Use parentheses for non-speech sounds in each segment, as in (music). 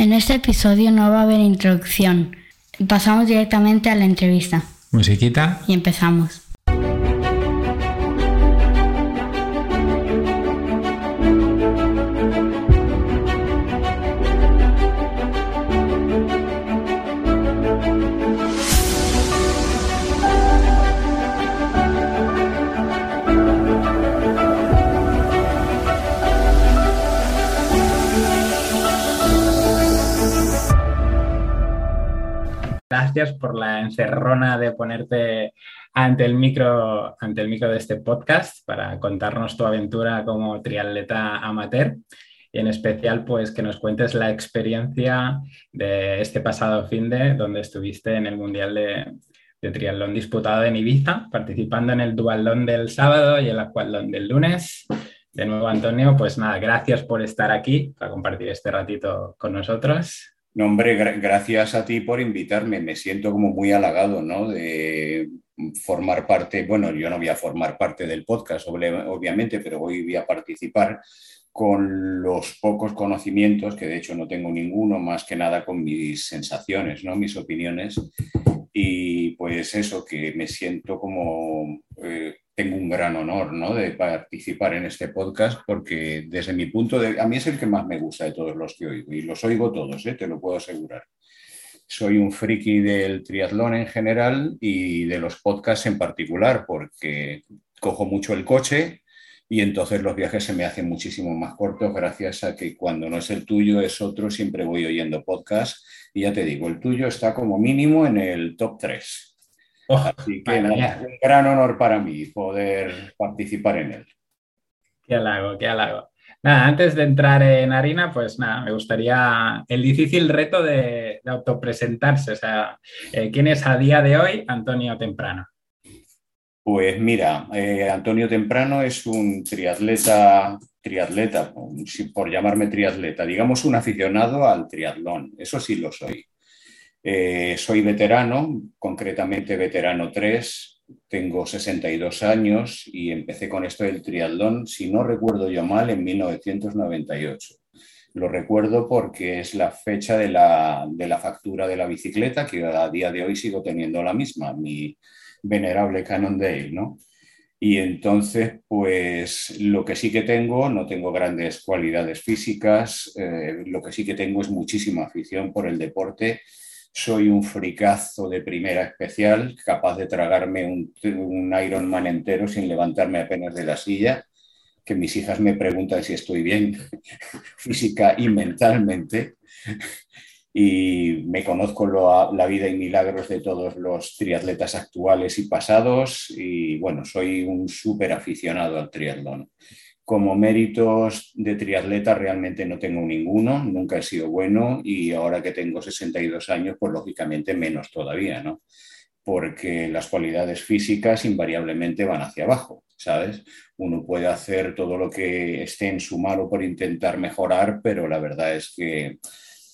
En este episodio no va a haber introducción. Pasamos directamente a la entrevista. Musiquita. Y empezamos. Gracias por la encerrona de ponerte ante el micro, ante el micro de este podcast para contarnos tu aventura como triatleta amateur y en especial pues que nos cuentes la experiencia de este pasado fin de donde estuviste en el Mundial de, de Triatlón disputado en Ibiza, participando en el dualón del sábado y el aquatlón del lunes. De nuevo, Antonio, pues nada, gracias por estar aquí, para compartir este ratito con nosotros. No, hombre, gracias a ti por invitarme. Me siento como muy halagado, ¿no? De formar parte, bueno, yo no voy a formar parte del podcast, obviamente, pero hoy voy a participar con los pocos conocimientos, que de hecho no tengo ninguno, más que nada con mis sensaciones, ¿no? Mis opiniones. Y pues eso, que me siento como eh, tengo un gran honor ¿no? de participar en este podcast porque desde mi punto de a mí es el que más me gusta de todos los que oigo y los oigo todos, ¿eh? te lo puedo asegurar. Soy un friki del triatlón en general y de los podcasts en particular porque cojo mucho el coche y entonces los viajes se me hacen muchísimo más cortos gracias a que cuando no es el tuyo es otro, siempre voy oyendo podcasts y ya te digo, el tuyo está como mínimo en el top 3 Así que nada, un gran honor para mí poder participar en él. Qué halago, qué halago. Nada, antes de entrar en harina, pues nada, me gustaría el difícil reto de, autopresentarse. O sea, eh, ¿quién es a día de hoy Antonio Temprano? Pues mira, eh, Antonio Temprano es un triatleta, triatleta, por llamarme triatleta, digamos un aficionado al triatlón, eso sí lo soy. Eh, soy veterano, concretamente veterano 3, tengo 62 años y empecé con esto del triatlón, si no recuerdo yo mal, en 1998. Lo recuerdo porque es la fecha de la, de la factura de la bicicleta, que a día de hoy sigo teniendo la misma, mi venerable Cannondale, ¿no? Y entonces, pues lo que sí que tengo, no tengo grandes cualidades físicas, eh, lo que sí que tengo es muchísima afición por el deporte soy un fricazo de primera especial, capaz de tragarme un, un Ironman entero sin levantarme apenas de la silla, que mis hijas me preguntan si estoy bien (laughs) física y mentalmente. Y me conozco la vida y milagros de todos los triatletas actuales y pasados. Y bueno, soy un súper aficionado al triatlón. Como méritos de triatleta realmente no tengo ninguno, nunca he sido bueno y ahora que tengo 62 años, pues lógicamente menos todavía, ¿no? Porque las cualidades físicas invariablemente van hacia abajo, ¿sabes? Uno puede hacer todo lo que esté en su mano por intentar mejorar, pero la verdad es que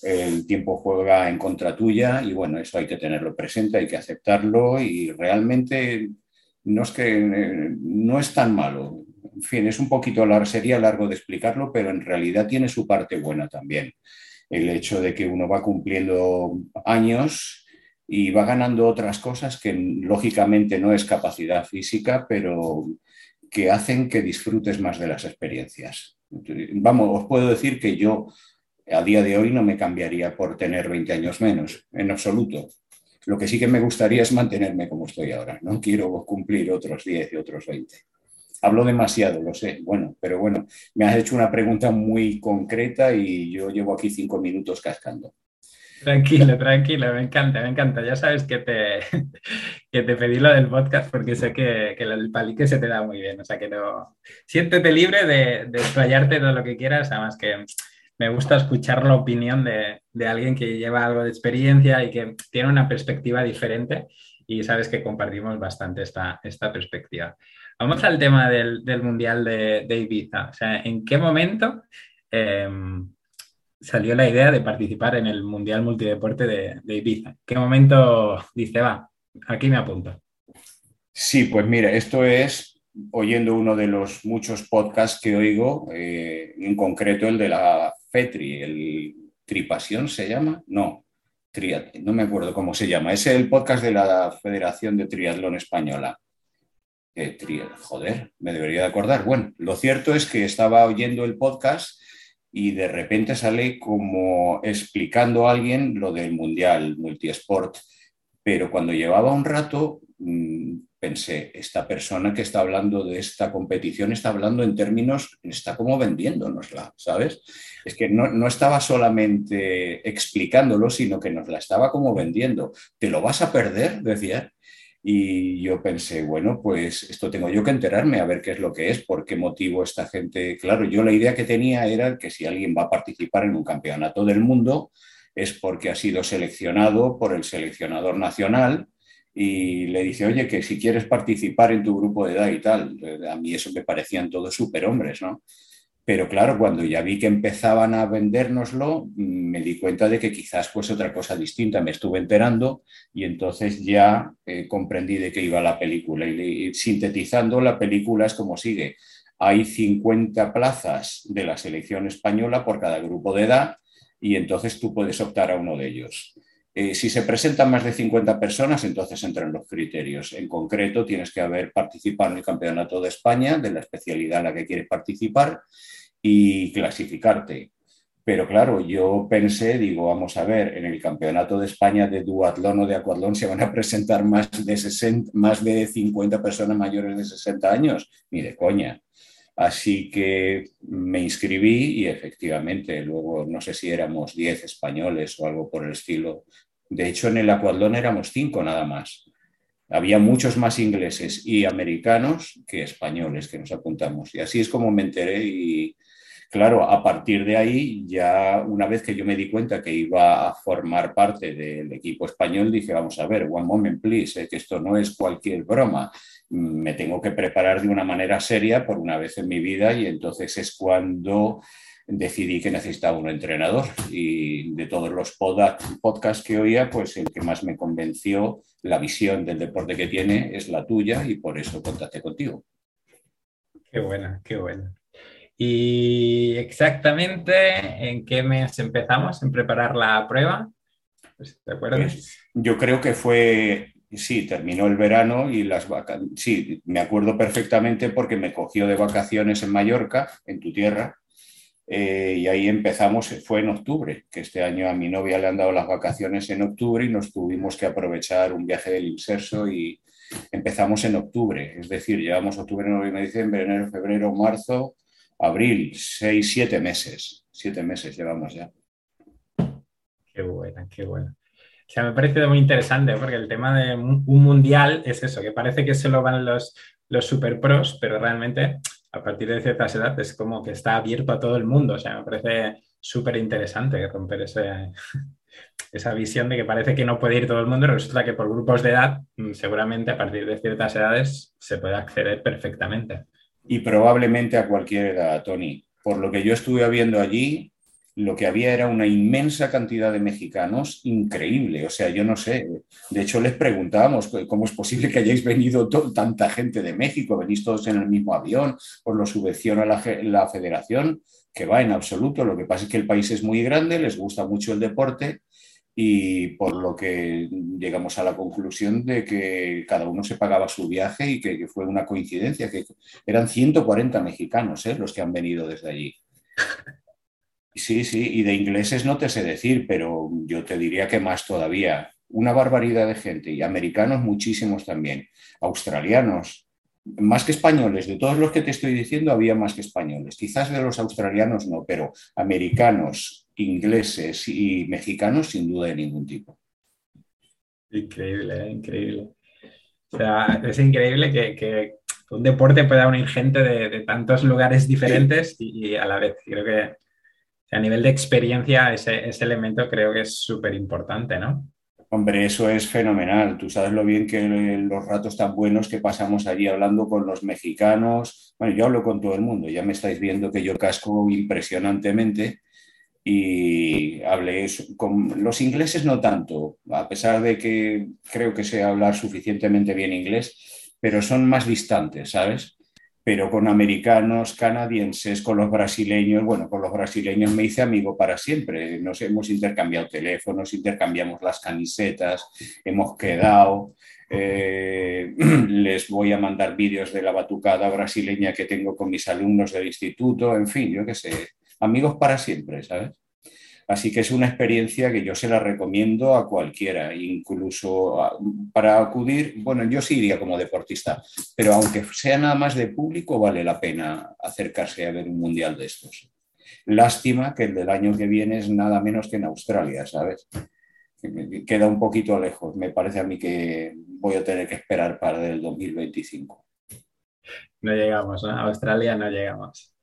el tiempo juega en contra tuya y bueno, eso hay que tenerlo presente, hay que aceptarlo y realmente no es que eh, no es tan malo en fin, es un poquito largo, sería largo de explicarlo, pero en realidad tiene su parte buena también. El hecho de que uno va cumpliendo años y va ganando otras cosas que lógicamente no es capacidad física, pero que hacen que disfrutes más de las experiencias. Vamos, os puedo decir que yo a día de hoy no me cambiaría por tener 20 años menos, en absoluto. Lo que sí que me gustaría es mantenerme como estoy ahora. No quiero cumplir otros 10 y otros 20. Hablo demasiado, lo sé. Bueno, pero bueno, me has hecho una pregunta muy concreta y yo llevo aquí cinco minutos cascando. Tranquilo, tranquilo, me encanta, me encanta. Ya sabes que te, (laughs) que te pedí lo del podcast porque sé que, que el palique se te da muy bien. O sea que no. Siéntete libre de, de todo lo que quieras, además que me gusta escuchar la opinión de, de, alguien que lleva algo de experiencia y que tiene una perspectiva diferente y sabes que compartimos bastante esta, esta perspectiva. Vamos al tema del, Mundial de, Ibiza. O sea, ¿en qué momento em, salió la idea de participar en el Mundial Multideporte de, Ibiza? ¿En qué momento dice, va, aquí me apunto? Sí, pues mira, esto es oyendo uno de los muchos podcasts que oigo, eh, en concreto el de la FETRI, el Tripasión se llama, no, no me acuerdo cómo se llama, es el podcast de la Federación de Triatlón Española. Joder, me debería de acordar. Bueno, lo cierto es que estaba oyendo el podcast y de repente sale como explicando a alguien lo del Mundial Multisport, pero cuando llevaba un rato mm, pensé, esta persona que está hablando de esta competición está hablando en términos, está como vendiéndonosla, ¿sabes? Es que no, no, estaba solamente explicándolo, sino que nos la estaba como vendiendo. ¿Te lo vas a perder? Decía. Y yo pensé, bueno, pues esto tengo yo que enterarme a ver qué es lo que es, por qué motivo esta gente. Claro, yo la idea que tenía era que si alguien va a participar en un campeonato del mundo es porque ha sido seleccionado por el seleccionador nacional y le dice, oye, que si quieres participar en tu grupo de edad y tal, a mí eso me parecían todos superhombres, ¿no? Pero claro, cuando ya vi que empezaban a vendérnoslo, me di cuenta de que quizás fuese otra cosa distinta. Me estuve enterando y entonces ya eh, comprendí de qué iba la película. Y, sintetizando, la película es como sigue. Hay 50 plazas de la selección española por cada grupo de edad y entonces tú puedes optar a uno de ellos. Eh, si se presentan más de 50 personas, entonces entran los criterios. En concreto, tienes que haber participado en el Campeonato de España, de la especialidad en la que quieres participar, y clasificarte. Pero claro, yo pensé, digo, vamos a ver, en el Campeonato de España de duatlón o de acuatlón se van a presentar más de, 60, más de 50 personas mayores de 60 años. Ni de coña. Así que me inscribí y efectivamente, luego no sé si éramos 10 españoles o algo por el estilo, de hecho, en el Acuadlón éramos cinco nada más. Había muchos más ingleses y americanos que españoles que nos apuntamos. Y así es como me enteré y, claro, a partir de ahí, ya una vez que yo me di cuenta que iba a formar parte del equipo español, dije, vamos a ver, one moment, please, eh, que esto no es cualquier broma. Me tengo que preparar de una manera seria por una vez en mi vida y entonces es cuando decidí que necesitaba un entrenador y de todos los podcasts que oía, pues el que más me convenció la visión del deporte que tiene es la tuya y por eso contacté contigo. Qué buena, qué buena. ¿Y exactamente en qué mes empezamos en preparar la prueba? Pues, ¿Te acuerdas? Pues, yo creo que fue, sí, terminó el verano y las vacaciones, sí, me acuerdo perfectamente porque me cogió de vacaciones en Mallorca, en tu tierra, eh, y ahí empezamos, fue en octubre, que este año a mi novia le han dado las vacaciones en octubre y nos tuvimos que aprovechar un viaje del inserso y empezamos en octubre, es decir, llevamos octubre, noviembre, diciembre, enero, febrero, marzo, abril, seis, siete meses, siete meses llevamos ya. Qué buena, qué buena. O sea, me parece muy interesante porque el tema de un mundial es eso, que parece que solo van los, los super pros, pero realmente a partir de ciertas edades es como que está abierto a todo el mundo. O sea, me parece súper interesante romper ese, (laughs) esa visión de que parece que no puede ir todo el mundo, resulta que por grupos de edad, mm, seguramente a partir de ciertas edades se puede acceder perfectamente. Y probablemente a cualquier edad, Tony. Por lo que yo estuve viendo allí, lo que había era una inmensa cantidad de mexicanos, increíble. O sea, yo no sé, de hecho les preguntábamos cómo es posible que hayáis venido tanta gente de México, venís todos en el mismo avión, os lo subvenciona la, la federación, que va en absoluto. Lo que pasa es que el país es muy grande, les gusta mucho el deporte y por lo que llegamos a la conclusión de que cada uno se pagaba su viaje y que, fue una coincidencia, que eran 140 mexicanos ¿eh? los que han venido desde allí. (laughs) Sí, sí, y de ingleses no te sé decir, pero yo te diría que más todavía. Una barbaridad de gente y americanos muchísimos también, australianos, más que españoles, de todos los que te estoy diciendo había más que españoles, quizás de los australianos no, pero americanos, ingleses y mexicanos sin duda de ningún tipo. Increíble, ¿eh? increíble. O sea, es increíble que, un deporte pueda unir gente de, tantos lugares diferentes y, a la vez creo que a nivel de experiencia, ese, elemento creo que es súper importante, ¿no? Hombre, eso es fenomenal. Tú sabes lo bien que los ratos tan buenos que pasamos allí hablando con los mexicanos. Bueno, yo hablo con todo el mundo, ya me estáis viendo que yo casco impresionantemente y hablé con los ingleses no tanto, a pesar de que creo que sé hablar suficientemente bien inglés, pero son más distantes, ¿sabes? pero con americanos, canadienses, con los brasileños, bueno, con los brasileños me hice amigo para siempre. Nos hemos intercambiado teléfonos, intercambiamos las camisetas, hemos quedado. Eh, (clears throat) les voy a mandar vídeos de la batucada brasileña que tengo con mis alumnos del instituto, en fin, yo qué sé, amigos para siempre, ¿sabes? Así que es una experiencia que yo se la recomiendo a cualquiera, incluso para acudir, bueno, yo sí iría como deportista, pero aunque sea nada más de público, vale la pena acercarse a ver un mundial de estos. Lástima que el del año que viene es nada menos que en Australia, ¿sabes? Queda un poquito lejos. Me parece a mí que voy a tener que esperar para el 2025. No llegamos, A Australia no llegamos.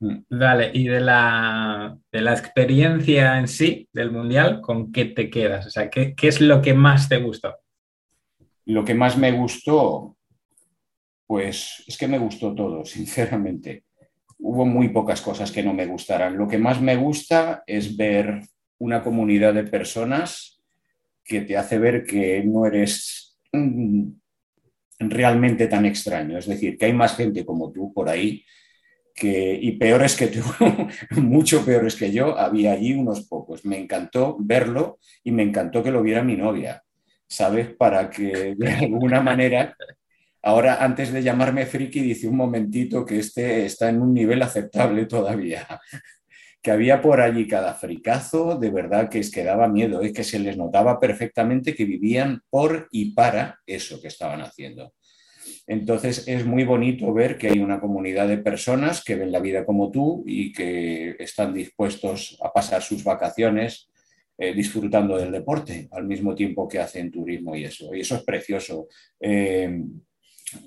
Vale, y de la, de la experiencia en sí del Mundial, ¿con qué te quedas? O sea, ¿qué, es lo que más te gustó? Lo que más me gustó, pues es que me gustó todo, (laughs) sinceramente. Hubo muy pocas cosas que no me gustaran. Lo que más me gusta es ver una comunidad de personas que te hace ver que no eres realmente tan extraño. Es decir, que hay más gente como tú por ahí y peores que tú, (laughs) mucho peores que yo, había allí unos pocos. Me encantó verlo y me encantó que lo viera mi novia, ¿sabes? Para que de (laughs) alguna manera, ahora antes de llamarme friki, dice un momentito que este está en un nivel aceptable todavía. (laughs) Que había por allí cada fricazo, de verdad que es que daba miedo, es que se les notaba perfectamente que vivían por y para eso que estaban haciendo. Entonces es muy bonito ver que hay una comunidad de personas que ven la vida como tú y que están dispuestos a pasar sus vacaciones eh, disfrutando del deporte al mismo tiempo que hacen turismo y eso. Y eso es precioso. Eh,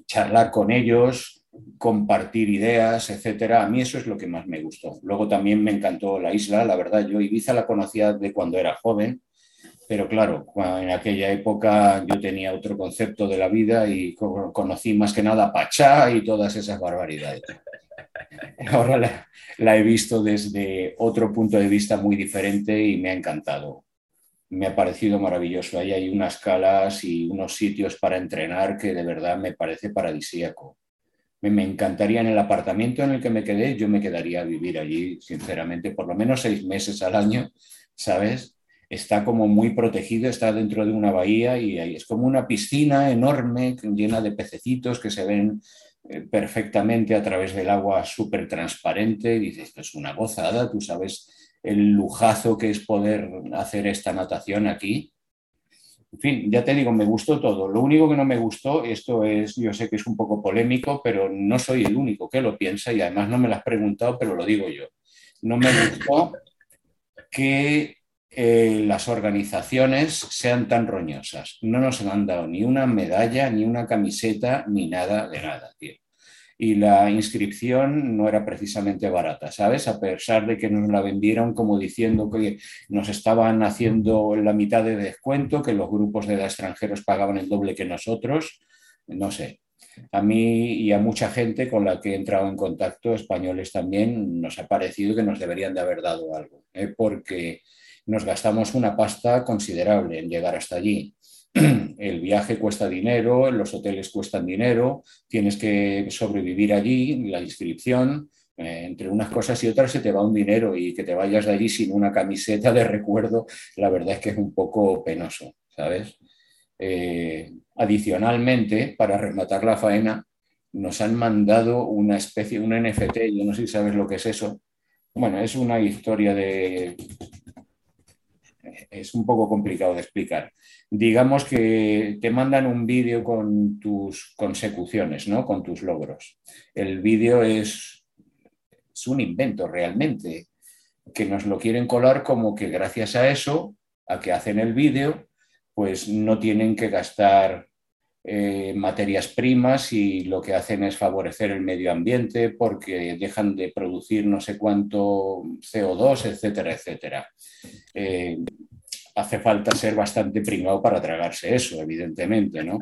charlar con ellos, compartir ideas, etcétera. A mí eso es lo que más me gustó. Luego también me encantó la isla, la verdad. Yo Ibiza la conocía de cuando era joven pero claro, en aquella época yo tenía otro concepto de la vida y conocí más que nada Pachá y todas esas barbaridades. (laughs) Ahora la, he visto desde otro punto de vista muy diferente y me ha encantado. Me ha parecido maravilloso. Ahí hay unas calas y unos sitios para entrenar que de verdad me parece paradisíaco. Me encantaría en el apartamento en el que me quedé, yo me quedaría a vivir allí, sinceramente, por lo menos seis meses al año, ¿sabes? Está como muy protegido, está dentro de una bahía y ahí es como una piscina enorme llena de pececitos que se ven eh, perfectamente a través del agua súper transparente. Dices, esto es una gozada, tú sabes el lujazo que es poder hacer esta natación aquí. En fin, ya te digo, me gustó todo. Lo único que no me gustó, esto es, yo sé que es un poco polémico, pero no soy el único que lo piensa y además no me lo has preguntado, pero lo digo yo. No me gustó que eh, las organizaciones sean tan roñosas. No nos han dado ni una medalla, ni una camiseta, ni nada de nada, Y la inscripción no era precisamente barata, ¿sabes? A pesar de que nos la vendieron como diciendo que nos estaban haciendo la mitad de descuento, que los grupos de extranjeros pagaban el doble que nosotros, no sé. A mí y a mucha gente con la que he entrado en contacto, españoles también, nos ha parecido que nos deberían de haber dado algo, ¿eh? porque nos gastamos una pasta considerable en llegar hasta allí. (clears throat) El viaje cuesta dinero, los hoteles cuestan dinero, tienes que sobrevivir allí, la inscripción, eh, entre unas cosas y otras se te va un dinero y que te vayas de allí sin una camiseta de recuerdo, la verdad es que es un poco penoso, ¿sabes? Eh, adicionalmente, para rematar la faena, nos han mandado una especie, un NFT, yo no sé si sabes lo que es eso. Bueno, es una historia de es un poco complicado de explicar. Digamos que te mandan un vídeo con tus consecuciones, ¿no? con tus logros. El vídeo es, es un invento realmente, que nos lo quieren colar como que gracias a eso, a que hacen el vídeo, pues no tienen que gastar eh, materias primas y lo que hacen es favorecer el medio ambiente porque dejan de producir no sé cuánto CO2, etcétera, etcétera. Eh, hace falta ser bastante primado para tragarse eso, evidentemente, ¿no?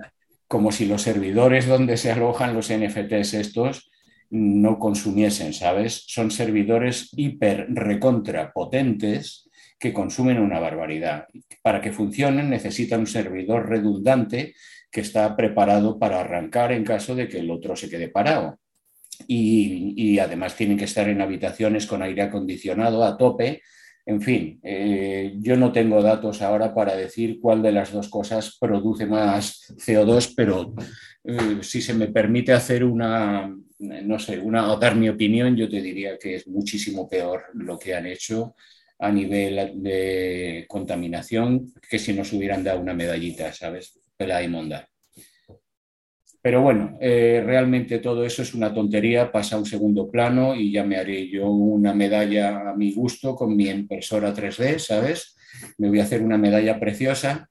Como si los servidores donde se alojan los NFTs estos no consumiesen, ¿sabes? Son servidores hiper recontra potentes que consumen una barbaridad. Para que funcionen necesitan un servidor redundante que está preparado para arrancar en caso de que el otro se quede parado. Y, además tienen que estar en habitaciones con aire acondicionado a tope. En fin, eh, yo no tengo datos ahora para decir cuál de las dos cosas produce más CO2, pero eh, si se me permite hacer una, no sé, una, dar mi opinión, yo te diría que es muchísimo peor lo que han hecho a nivel de contaminación que si nos hubieran dado una medallita, ¿sabes? Pela y monda. Pero bueno, eh, realmente todo eso es una tontería, pasa a un segundo plano y ya me haré yo una medalla a mi gusto con mi impresora 3D, ¿sabes? Me voy a hacer una medalla preciosa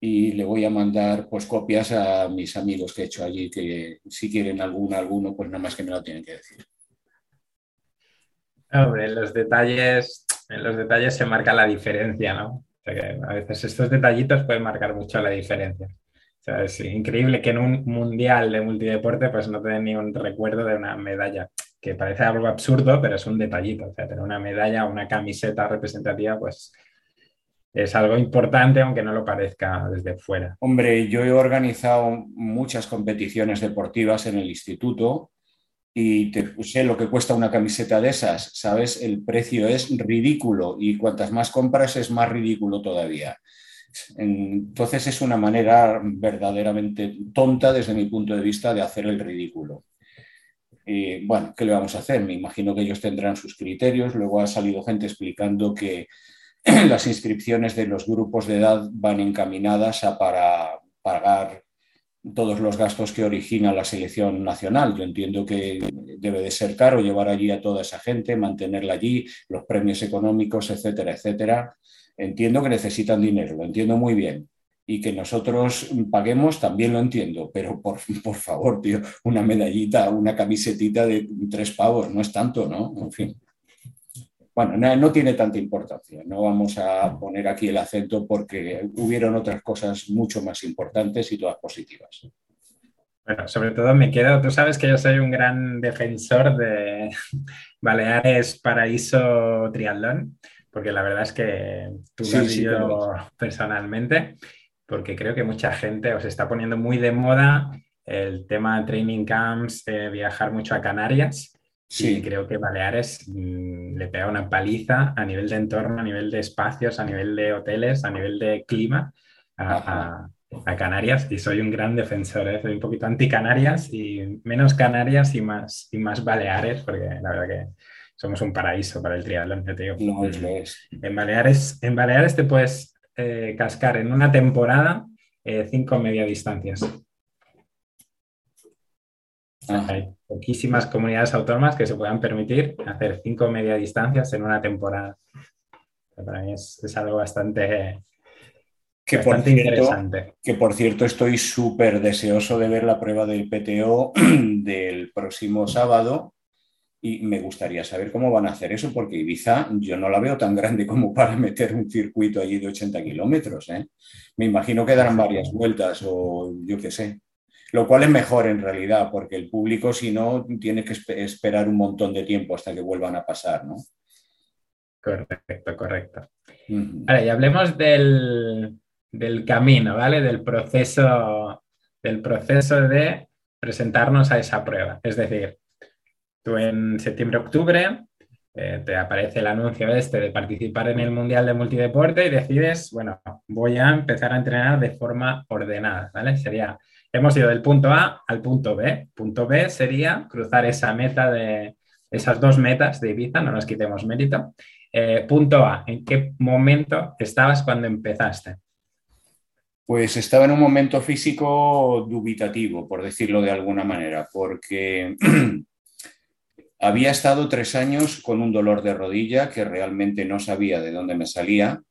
y le voy a mandar pues copias a mis amigos que he hecho allí, que si quieren alguna, alguno, pues nada más que me lo tienen que decir. Hombre, en los detalles, en los detalles se marca la diferencia, ¿no? a veces estos detallitos pueden marcar mucho la diferencia. Es increíble que en un mundial de multideporte pues no te ni un recuerdo de una medalla, que parece algo absurdo, pero es un detallito. O sea, una medalla o una camiseta representativa, pues es algo importante, aunque no lo parezca desde fuera. Hombre, yo he organizado muchas competiciones deportivas en el instituto y te sé lo que cuesta una camiseta de esas, ¿sabes? El precio es ridículo y cuantas más compras es más ridículo todavía. Entonces es una manera verdaderamente tonta desde mi punto de vista de hacer el ridículo. Bueno, ¿qué le vamos a hacer? Me imagino que ellos tendrán sus criterios. Luego ha salido gente explicando que (clears throat) las inscripciones de los grupos de edad van encaminadas a para pagar todos los gastos que origina la selección nacional. Yo entiendo que debe de ser caro llevar allí a toda esa gente, mantenerla allí, los premios económicos, etcétera, etcétera. Entiendo que necesitan dinero, lo entiendo muy bien. Y que nosotros paguemos también lo entiendo, pero por, (laughs) por favor, tío, una medallita, una camisetita de tres pavos, no es tanto, ¿no? En fin. Bueno, no, tiene tanta importancia, no vamos a poner aquí el acento porque hubieron otras cosas mucho más importantes y todas positivas. Bueno, sobre todo me quedo, tú sabes que yo soy un gran defensor de (laughs) Baleares Paraíso Triatlón, porque la verdad es que tú lo has vivido personalmente, porque creo que mucha gente os está poniendo muy de moda el tema de training camps, viajar mucho a Canarias. Sí, creo que Baleares mm, le pega una paliza a nivel de entorno, a nivel de espacios, a nivel de hoteles, a nivel de clima a, Canarias y soy un gran defensor, ¿eh? soy un poquito anti-Canarias y menos Canarias y más, y más Baleares, porque la verdad que somos un paraíso para el triatlón, te digo. No, es. En Baleares, en Baleares te puedes eh, cascar en una temporada eh, cinco media distancias. Hay poquísimas comunidades autónomas que se puedan permitir hacer cinco media distancias en una temporada. Para mí es, algo bastante, que por cierto, interesante. Que por cierto estoy súper deseoso de ver la prueba del PTO (clears throat) del próximo sábado y me gustaría saber cómo van a hacer eso porque Ibiza yo no la veo tan grande como para meter un circuito allí de 80 kilómetros. ¿eh? Me imagino que darán varias vueltas o yo qué sé. Lo cual es mejor en realidad, porque el público, si no, tiene que esperar un montón de tiempo hasta que vuelvan a pasar, ¿no? Correcto, correcto. Vale, y hablemos del, camino, ¿vale? Del proceso, del proceso de presentarnos a esa prueba. Es decir, en septiembre-octubre eh, te aparece el anuncio este de participar en el Mundial de Multideporte y decides, bueno, voy a empezar a entrenar de forma ordenada, ¿vale? Sería Hemos ido del punto A al punto B. Punto B sería cruzar esa meta de esas dos metas de Ibiza, no nos quitemos mérito. Eh, punto A, ¿en qué momento estabas cuando empezaste? Pues estaba en un momento físico dubitativo, por decirlo de alguna manera, porque (clears throat) había estado tres años con un dolor de rodilla que realmente no sabía de dónde me salía.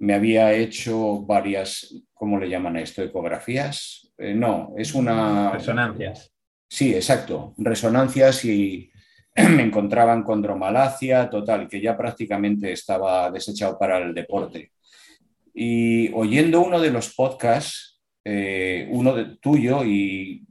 Me había hecho varias, ¿cómo le llaman a esto? Ecografías, eh, no, es una... Resonancias. Sí, exacto. Resonancias y (clears throat) me encontraban con dromalacia, total, que ya prácticamente estaba desechado para el deporte. Y oyendo uno de los podcasts, eh, uno de, tuyo, y,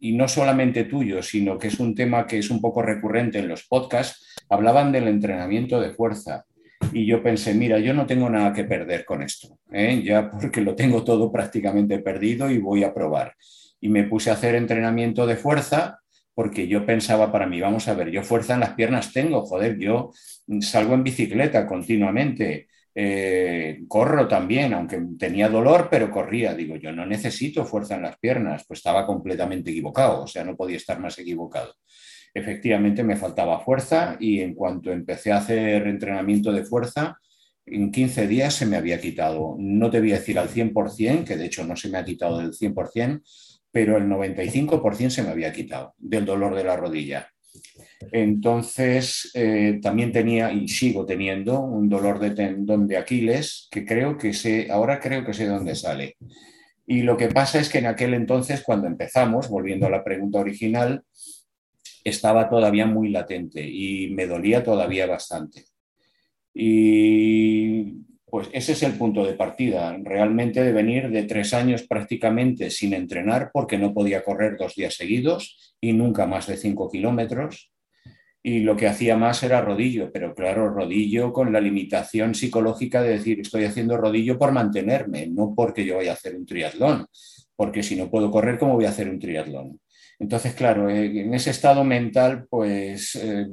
y no solamente tuyo, sino que es un tema que es un poco recurrente en los podcasts, hablaban del entrenamiento de fuerza. y yo pensé, mira, yo no tengo nada que perder con esto, ¿eh? ya porque lo tengo todo prácticamente perdido y voy a probar. Y me puse a hacer entrenamiento de fuerza porque yo pensaba para mí, vamos a ver, yo fuerza en las piernas tengo, joder, yo salgo en bicicleta continuamente, eh, corro también, aunque tenía dolor, pero corría. Digo, yo no necesito fuerza en las piernas, pues estaba completamente equivocado, o sea, no podía estar más equivocado. Efectivamente me faltaba fuerza y en cuanto empecé a hacer entrenamiento de fuerza, en 15 días se me había quitado. No te voy a decir al 100%, que de hecho no se me ha quitado del 100%, pero el 95% se me había quitado del dolor de la rodilla. Entonces, eh, también tenía y sigo teniendo un dolor de tendón de Aquiles, que creo que sé, ahora creo que sé dónde sale. Y lo que pasa es que en aquel entonces, cuando empezamos, volviendo a la pregunta original, estaba todavía muy latente y me dolía todavía bastante. Y pues ese es el punto de partida, realmente de venir de tres años prácticamente sin entrenar porque no podía correr dos días seguidos y nunca más de cinco kilómetros. Y lo que hacía más era rodillo, pero claro, rodillo con la limitación psicológica de decir estoy haciendo rodillo por mantenerme, no porque yo vaya a hacer un triatlón, porque si no puedo correr, ¿cómo voy a hacer un triatlón? Entonces, claro, eh, en ese estado mental, pues eh,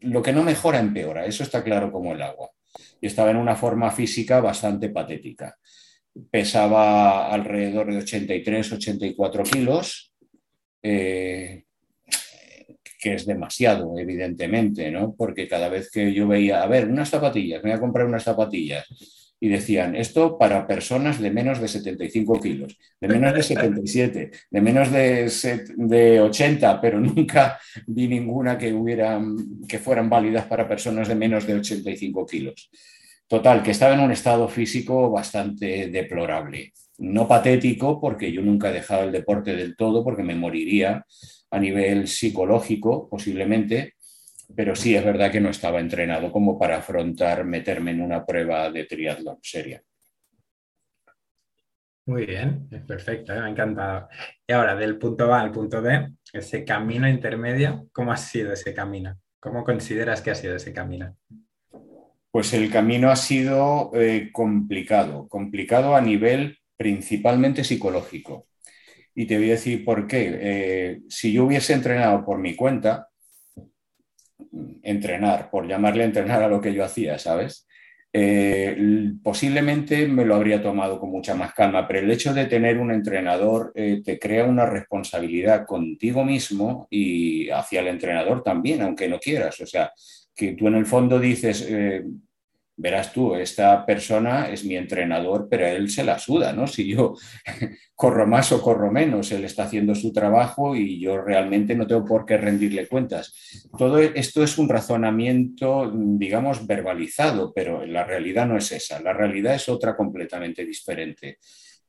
lo que no mejora empeora, eso está claro como el agua y estaba en una forma física bastante patética. Pesaba alrededor de 83, 84 kilos, eh, que es demasiado, evidentemente, ¿no? Porque cada vez que yo veía, a ver, unas zapatillas, me voy a comprar unas zapatillas, y decían, esto para personas de menos de 75 kilos, de menos de 77, de menos de, de 80, pero nunca vi ninguna que, hubieran, que fueran válidas para personas de menos de 85 kilos. Total, que estaba en un estado físico bastante deplorable. No patético, porque yo nunca he dejado el deporte del todo, porque me moriría a nivel psicológico, posiblemente, pero sí es verdad que no estaba entrenado como para afrontar meterme en una prueba de triatlón seria. Muy bien, es perfecto, ¿eh? me ha encantado. Y ahora, del punto A al punto B, ese camino intermedio, ¿cómo ha sido ese camino? ¿Cómo consideras que ha sido ese camino? Pues el camino ha sido eh, complicado, complicado a nivel principalmente psicológico. Y te voy a decir por qué. Eh, si yo hubiese entrenado por mi cuenta, entrenar, por llamarle entrenar a lo que yo hacía, ¿sabes? Eh, posiblemente me lo habría tomado con mucha más calma, pero el hecho de tener un entrenador eh, te crea una responsabilidad contigo mismo y hacia el entrenador también, aunque no quieras. O sea, que tú en el fondo dices, eh, verás tú, esta persona es mi entrenador, pero él se la suda, ¿no? Si yo (laughs) corro más o corro menos, él está haciendo su trabajo y yo realmente no tengo por qué rendirle cuentas. Todo esto es un razonamiento, digamos, verbalizado, pero la realidad no es esa, la realidad es otra completamente diferente.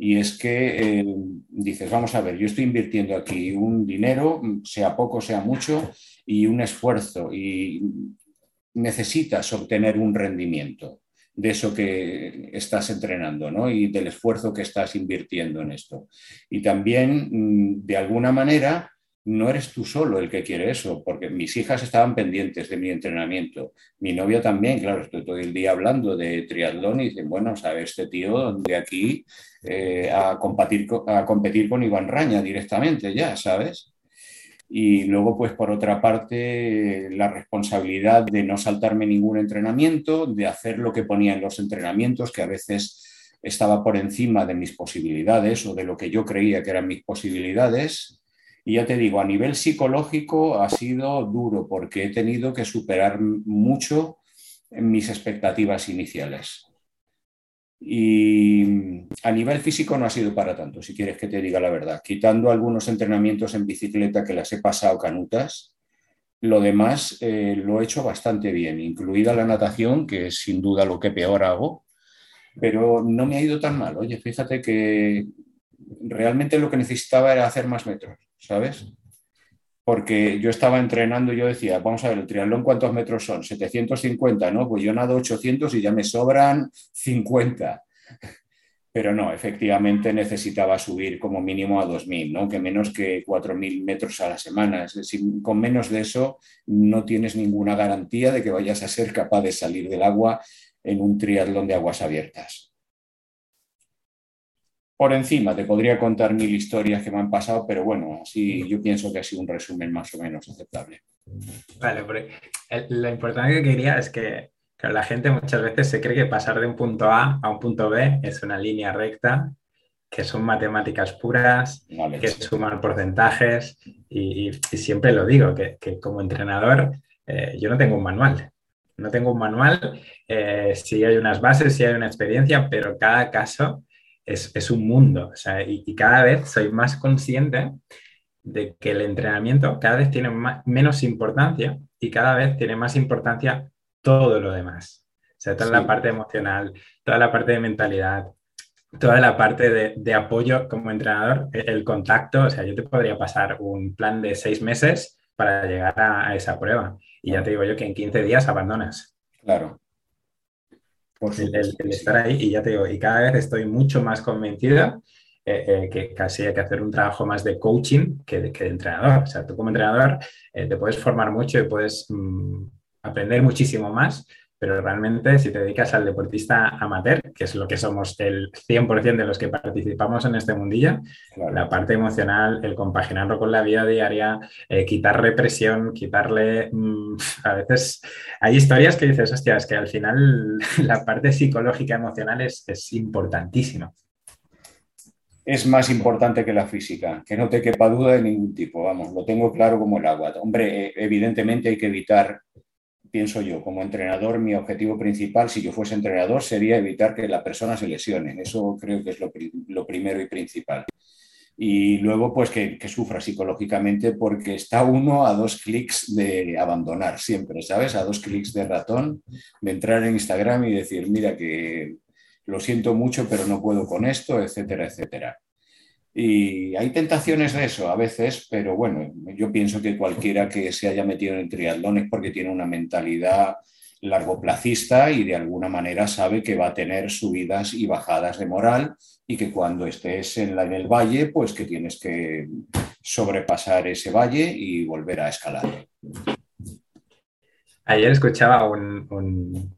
Y es que eh, dices, vamos a ver, yo estoy invirtiendo aquí un dinero, sea poco, sea mucho, y un esfuerzo, y necesitas obtener un rendimiento de eso que estás entrenando ¿no? y del esfuerzo que estás invirtiendo en esto. Y también, mm, de alguna manera, no eres tú solo el que quiere eso, porque mis hijas estaban pendientes de mi entrenamiento. Mi novia también, claro, estoy todo el día hablando de triatlón y dicen, bueno, sabe, este tío de aquí eh, a, competir, a competir con Iván Raña directamente ya, ¿sabes? Y luego, pues por otra parte, la responsabilidad de no saltarme ningún entrenamiento, de hacer lo que ponía en los entrenamientos, que a veces estaba por encima de mis posibilidades o de lo que yo creía que eran mis posibilidades. Y ya te digo, a nivel psicológico ha sido duro porque he tenido que superar mucho mis expectativas iniciales. Y a nivel físico no ha sido para tanto, si quieres que te diga la verdad. Quitando algunos entrenamientos en bicicleta que las he pasado canutas, lo demás eh, lo he hecho bastante bien, incluida la natación, que es sin duda lo que peor hago, pero no me ha ido tan mal. Oye, fíjate que realmente lo que necesitaba era hacer más metros, ¿sabes? Porque yo estaba entrenando y yo decía, vamos a ver, el triatlón, ¿cuántos metros son? 750, ¿no? Pues yo nado 800 y ya me sobran 50. (laughs) pero no, efectivamente necesitaba subir como mínimo a 2.000, ¿no? que menos que 4.000 metros a la semana. Con menos de eso no tienes ninguna garantía de que vayas a ser capaz de salir del agua en un triatlón de aguas abiertas. Por encima, te podría contar mil historias que me han pasado, pero bueno, así yo pienso que ha sido un resumen más o menos aceptable. Vale, lo importante que quería es que la gente muchas veces se cree que pasar de un punto A a un punto B es una línea recta, que son matemáticas puras, que suman porcentajes y, siempre lo digo, que, como entrenador eh, yo no tengo un manual. No tengo un manual, eh, si hay unas bases, si hay una experiencia, pero cada caso es, un mundo. y, cada vez soy más consciente de que el entrenamiento cada vez tiene menos importancia y cada vez tiene más importancia todo lo demás. O sea, toda la parte emocional, toda la parte de mentalidad, toda la parte de, apoyo como entrenador, e, el, contacto. O sea, yo te podría pasar un plan de seis meses para llegar a, esa prueba. Y ya te digo yo que en 15 días abandonas. Claro. Por el, el, estar ahí, y ya te digo, y cada vez estoy mucho más convencida eh, eh, que casi hay que hacer un trabajo más de coaching que de, que entrenador. O sea, tú como entrenador eh, te puedes formar mucho y puedes mm, aprender muchísimo más, pero realmente si te dedicas al deportista amateur, que es lo que somos el 100% de los que participamos en este mundillo, la parte emocional, el compaginarlo con la vida diaria, quitar represión, quitarle... Mm, (laughs) a veces hay historias que dices, hostia, es que al final (laughs) la parte psicológica emocional es, es importantísima es más importante que la física, que no te quepa duda de ningún tipo, vamos, lo tengo claro como el agua. Hombre, eh, evidentemente hay que evitar, pienso yo, como entrenador, mi objetivo principal, si yo fuese entrenador, sería evitar que la persona se lesione. Eso creo que es lo, primero y principal. Y luego, pues que, que, sufra psicológicamente porque está uno a dos clics de abandonar siempre, ¿sabes? A dos clics de ratón, de entrar en Instagram y decir, mira que lo siento mucho, pero no puedo con esto, etcétera, etcétera. Y hay tentaciones de eso a veces, pero bueno, yo pienso que cualquiera que se haya metido en el triatlón es porque tiene una mentalidad largoplacista y de alguna manera sabe que va a tener subidas y bajadas de moral y que cuando estés en, la, en el valle, pues que tienes que sobrepasar ese valle y volver a escalar. Ayer escuchaba un,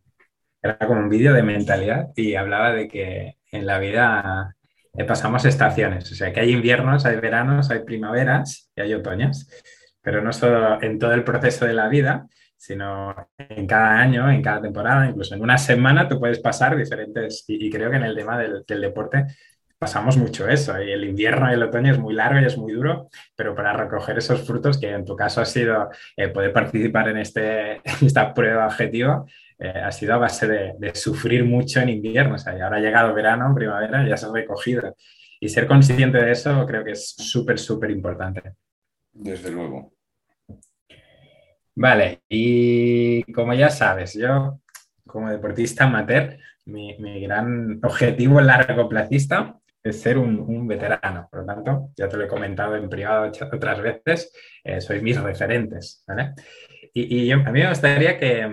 era como un vídeo de mentalidad y hablaba de que en la vida pasamos estaciones, o sea, que hay inviernos, hay veranos, hay primaveras y hay otoños, pero no solo en todo el proceso de la vida, sino en cada año, en cada temporada, incluso en una semana tú puedes pasar diferentes, y, creo que en el tema del, deporte pasamos mucho eso, y el invierno y el otoño es muy largo y es muy duro, pero para recoger esos frutos, que en tu caso ha sido eh, poder participar en, este, (laughs) esta prueba objetiva, eh, ha sido a base de, sufrir mucho en invierno. O sea, y ahora ha llegado verano, primavera, ya se ha recogido. Y ser consciente de eso creo que es súper, súper importante. Desde luego. Vale, y como ya sabes, yo como deportista amateur, mi, gran objetivo largo placista es ser un, veterano. Por lo tanto, ya te lo he comentado en privado otras veces, eh, sois mis referentes. ¿vale? Y, y a mí me gustaría que,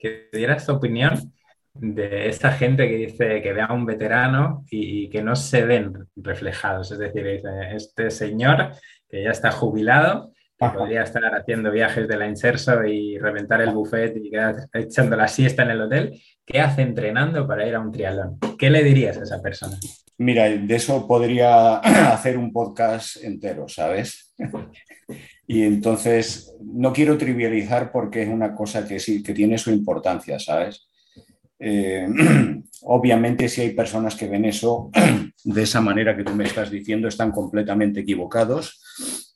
que dieras tu opinión de esta gente que dice que ve a un veterano y, que no se ven reflejados. Es decir, este señor que ya está jubilado, que podría estar haciendo viajes de la Inserso y reventar el buffet y quedar echando la siesta en el hotel, ¿qué hace entrenando para ir a un triatlón? ¿Qué le dirías a esa persona? Mira, de eso podría (clears throat) hacer un podcast entero, ¿sabes? (laughs) Y entonces no quiero trivializar porque es una cosa que sí, que tiene su importancia, ¿sabes? Eh, (clears throat) obviamente si hay personas que ven eso (clears throat) de esa manera que tú me estás diciendo, están completamente equivocados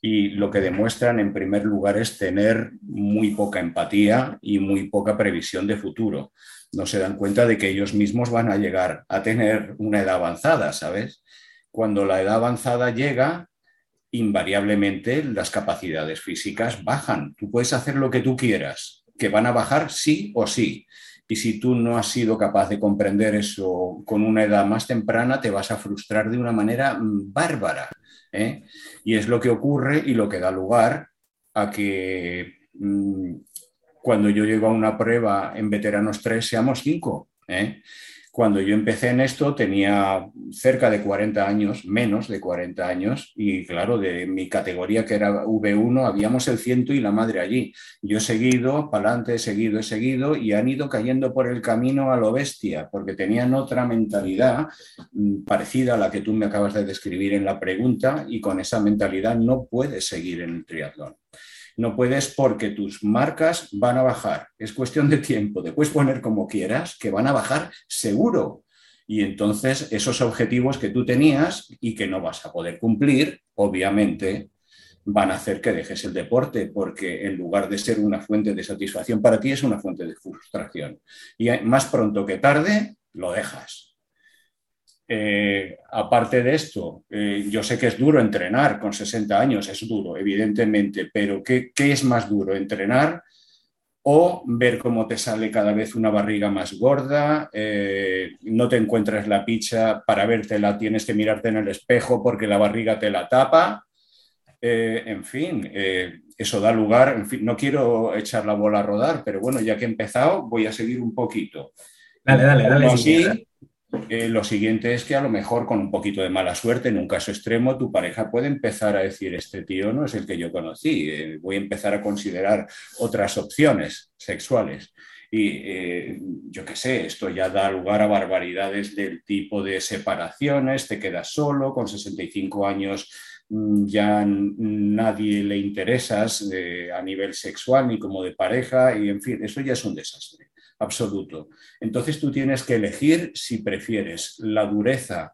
y lo que demuestran en primer lugar es tener muy poca empatía y muy poca previsión de futuro. No se dan cuenta de que ellos mismos van a llegar a tener una edad avanzada, ¿sabes? Cuando la edad avanzada llega, invariablemente las capacidades físicas bajan. Tú puedes hacer lo que tú quieras, que van a bajar sí o sí. Y si tú no has sido capaz de comprender eso con una edad más temprana, te vas a frustrar de una manera mm, bárbara. ¿eh? Y es lo que ocurre y lo que da lugar a que mm, cuando yo llego a una prueba en veteranos 3 seamos 5. ¿eh? Cuando yo empecé en esto tenía cerca de 40 años, menos de 40 años, y claro, de mi categoría que era V1, habíamos el ciento y la madre allí. Yo he seguido, para adelante, he seguido, he seguido, y han ido cayendo por el camino a lo bestia, porque tenían otra mentalidad mm, parecida a la que tú me acabas de describir en la pregunta, y con esa mentalidad no puedes seguir en el triatlón. No puedes porque tus marcas van a bajar. Es cuestión de tiempo. Te puedes poner como quieras, que van a bajar seguro. Y entonces esos objetivos que tú tenías y que no vas a poder cumplir, obviamente, van a hacer que dejes el deporte, porque en lugar de ser una fuente de satisfacción para ti, es una fuente de frustración. Y más pronto que tarde, lo dejas. Eh, aparte de esto, eh, yo sé que es duro entrenar con 60 años, es duro, evidentemente, pero ¿qué, es más duro? ¿Entrenar o ver cómo te sale cada vez una barriga más gorda? Eh, no te encuentras la picha para vértela, tienes que mirarte en el espejo porque la barriga te la tapa. en fin, eso da lugar, en fin, no quiero echar la bola a rodar, pero bueno, ya que he empezado, voy a seguir un poquito. Dale, dale, dale. Eh, lo siguiente es que a lo mejor con un poquito de mala suerte, en un caso extremo, tu pareja puede empezar a decir, este tío no es el que yo conocí, eh, voy a empezar a considerar otras opciones sexuales. Y eh, yo qué sé, esto ya da lugar a barbaridades del tipo de separaciones, te quedas solo, con 65 años mm, ya nadie le interesas a nivel sexual ni como de pareja, y en fin, eso ya es un desastre absoluto. Entonces tú tienes que elegir si prefieres la dureza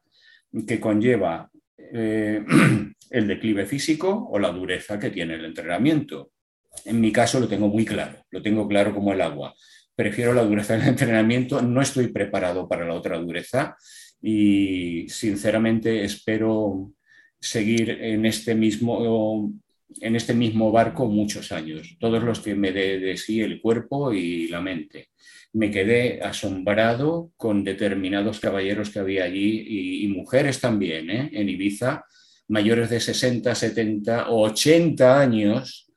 que conlleva eh, (clears throat) el declive físico o la dureza que tiene el entrenamiento. En mi caso lo tengo muy claro, lo tengo claro como el agua. Prefiero la dureza del (laughs) entrenamiento, no estoy preparado para la otra dureza y sinceramente espero seguir en este mismo en este mismo barco muchos años, todos los que me dé de sí el cuerpo y la mente. Me quedé asombrado con determinados caballeros que había allí y, mujeres también, ¿eh? en Ibiza, mayores de 60, 70 o 80 años,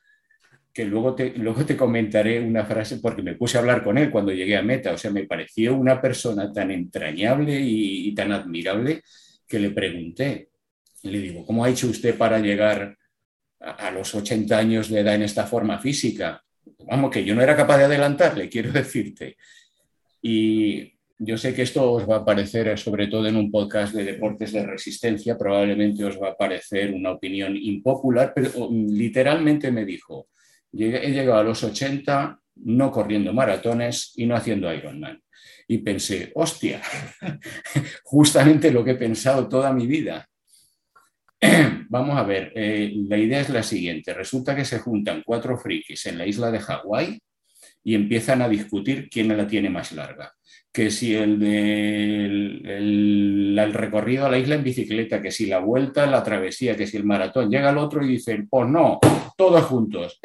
que luego te, luego te comentaré una frase porque me puse a hablar con él cuando llegué a Meta, o sea, me pareció una persona tan entrañable y, tan admirable que le pregunté, le digo, ¿cómo ha hecho usted para llegar a, los 80 años de edad en esta forma física? vamos, que yo no era capaz de adelantarle, quiero decirte. Y yo sé que esto os va a parecer, sobre todo en un podcast de deportes de resistencia, probablemente os va a parecer una opinión impopular, pero literalmente me dijo, he llegado a los 80 no corriendo maratones y no haciendo Ironman. Y pensé, hostia, (laughs) justamente lo que he pensado toda mi vida. (clears throat) Vamos a ver, eh, la idea es la siguiente. Resulta que se juntan cuatro frikis en la isla de Hawái y empiezan a discutir quién la tiene más larga. Que si el, recorrido a la isla en bicicleta, que si la vuelta, la travesía, que si el maratón. Llega el otro y dicen, pues no, todos juntos.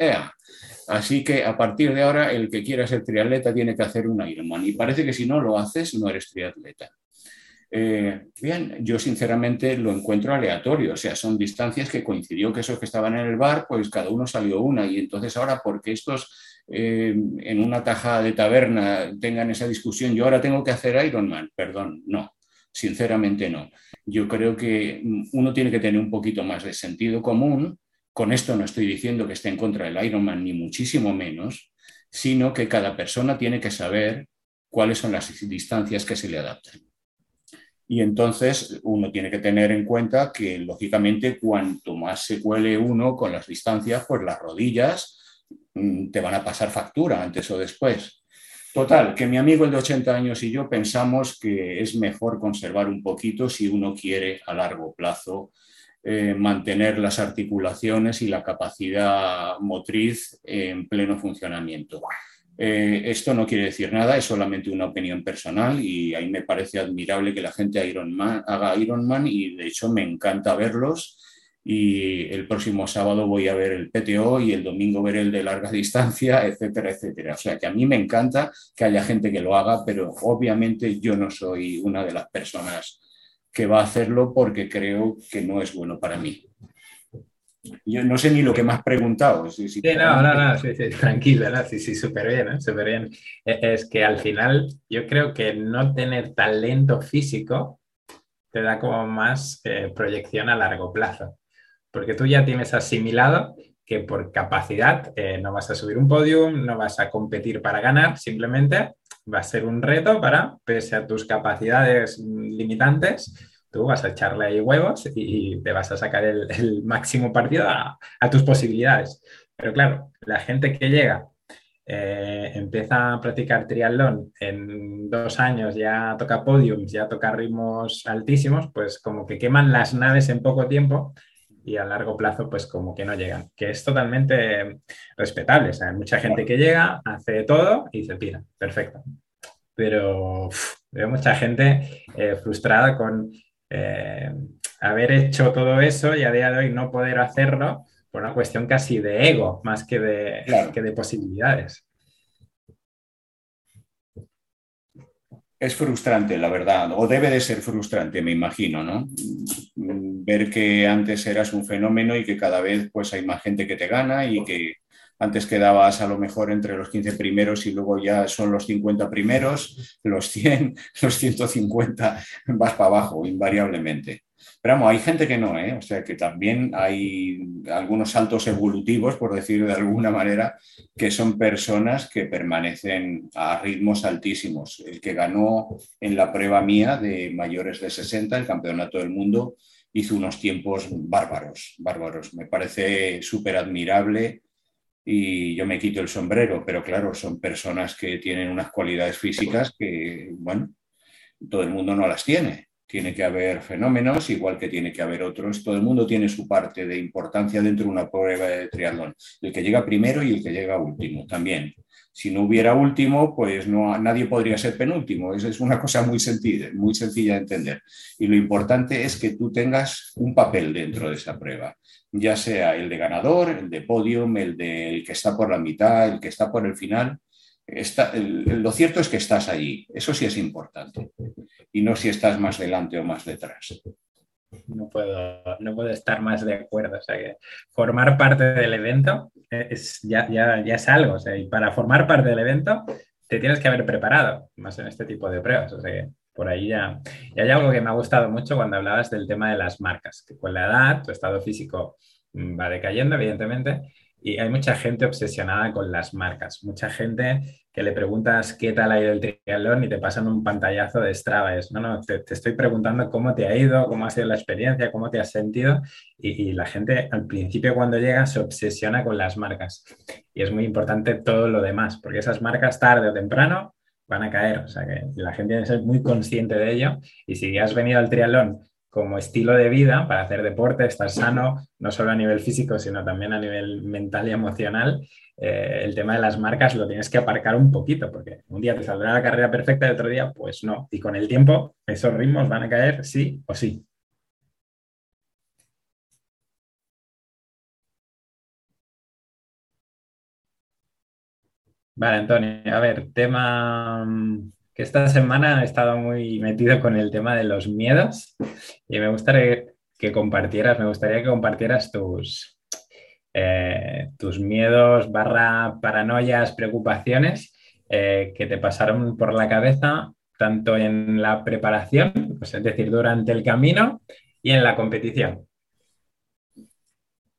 Así que a partir de ahora, el que quiera ser triatleta tiene que hacer un Ironman. Y parece que si no lo haces, no eres triatleta. Eh, bien, yo sinceramente lo encuentro aleatorio, o sea, son distancias que coincidió que esos que estaban en el bar, pues cada uno salió una y entonces ahora porque estos eh, en una taja de taberna tengan esa discusión, yo ahora tengo que hacer Ironman, perdón, no, sinceramente no. Yo creo que uno tiene que tener un poquito más de sentido común, con esto no estoy diciendo que esté en contra del Ironman, ni muchísimo menos, sino que cada persona tiene que saber cuáles son las distancias que se le adaptan. Y entonces uno tiene que tener en cuenta que, lógicamente, cuanto más se cuele uno con las distancias, pues las rodillas mm, te van a pasar factura antes o después. Total, que mi amigo el de 80 años y yo pensamos que es mejor conservar un poquito si uno quiere a largo plazo eh, mantener las articulaciones y la capacidad motriz en pleno funcionamiento. Eh, esto no quiere decir nada, es solamente una opinión personal y ahí me parece admirable que la gente Ironman, haga Ironman y de hecho me encanta verlos y el próximo sábado voy a ver el PTO y el domingo veré el de larga (laughs) distancia, etcétera, etcétera. O sea que a mí me encanta que haya gente que lo haga, pero obviamente yo no soy una de las personas que va a hacerlo porque creo que no es bueno para mí. Yo no sé ni lo que me has preguntado. Sí, no, no, no, sí, sí, tranquilo, sí, sí, súper bien, ¿eh? súper bien. E, es que al final yo creo que no tener talento físico te da como más eh, proyección a largo plazo, porque tú ya tienes asimilado que por capacidad eh, no vas a subir un podium, no vas a competir para ganar, simplemente va a ser un reto para, pese a tus capacidades limitantes, tú vas a echarle ahí huevos y te vas a sacar el, máximo partido a, tus posibilidades. Pero claro, la gente que llega, eh, empieza a practicar triatlón, en dos años ya toca podiums, ya toca ritmos altísimos, pues como que queman las naves en poco tiempo y a largo plazo pues como que no llegan, que es totalmente respetable. hay mucha gente que llega, hace todo y se tira, perfecto. Pero veo mucha gente eh, frustrada con eh, haber hecho todo eso y a día de hoy no poder hacerlo por una cuestión casi de ego más que de, que de posibilidades. Es frustrante, la verdad, o debe de ser frustrante, me imagino, ¿no? Ver que antes eras un fenómeno y que cada vez pues hay más gente que te gana y que antes quedabas a lo mejor entre los 15 primeros y luego ya son los 50 primeros, los 100, (laughs) los 150, vas para abajo invariablemente. Pero vamos, hay gente que no, ¿eh? o sea que también hay algunos saltos evolutivos, por decir de alguna manera, que son personas que permanecen a ritmos altísimos. El que ganó en la prueba mía de mayores de 60, el campeonato del mundo, hizo unos tiempos bárbaros, bárbaros. Me parece súper admirable y yo me quito el sombrero, pero claro, son personas que tienen unas cualidades físicas que, bueno, todo el mundo no las tiene. Tiene que haber fenómenos, igual que tiene que haber otros. Todo el mundo tiene su parte de importancia dentro de una prueba de triatlón. El que llega primero y el que llega último también. Si no hubiera último, pues no, nadie podría ser penúltimo. Esa es una cosa muy sencilla, muy sencilla de entender. Y lo importante es que tú tengas un papel dentro de esa prueba, ya sea el de ganador, el de podium, el de que está por la mitad, el que está por el final. Está, lo cierto es que estás allí, eso sí es importante, y no si estás más delante o más detrás. No puedo, no puedo estar más de acuerdo. O sea que formar parte del evento es, ya, ya, ya es algo. O sea, y para formar parte del evento te tienes que haber preparado, más en este tipo de pruebas. O sea que por ahí ya. Y hay algo que me ha gustado mucho cuando hablabas del tema de las marcas, que con la edad tu estado físico mm, va decayendo, evidentemente, y hay mucha gente obsesionada con las marcas, mucha gente que le preguntas qué tal ha ido el triatlón y te pasan un pantallazo de Strava. no, no, te, estoy preguntando cómo te ha ido, cómo ha sido la experiencia, cómo te has sentido. Y, la gente al principio cuando llega se obsesiona con las marcas. Y es muy importante todo lo demás, porque esas marcas tarde o temprano van a caer. O sea que la gente que ser muy consciente de ello. Y si has venido al triatlón como estilo de vida para hacer deporte, estar sano, no solo a nivel físico, sino también a nivel mental y emocional, eh, el tema de las marcas lo tienes que aparcar un poquito, porque un día te saldrá la carrera perfecta y otro día, pues no. Y con el tiempo, esos ritmos van a caer sí o sí. Vale, Antonio, a ver, tema mm, esta semana he estado muy metido con el tema de los miedos y me gustaría que compartieras, me gustaría que compartieras tus, eh, tus miedos, barra paranoias, preocupaciones eh, que te pasaron por la cabeza tanto en la preparación, pues es decir, durante el camino y en la competición.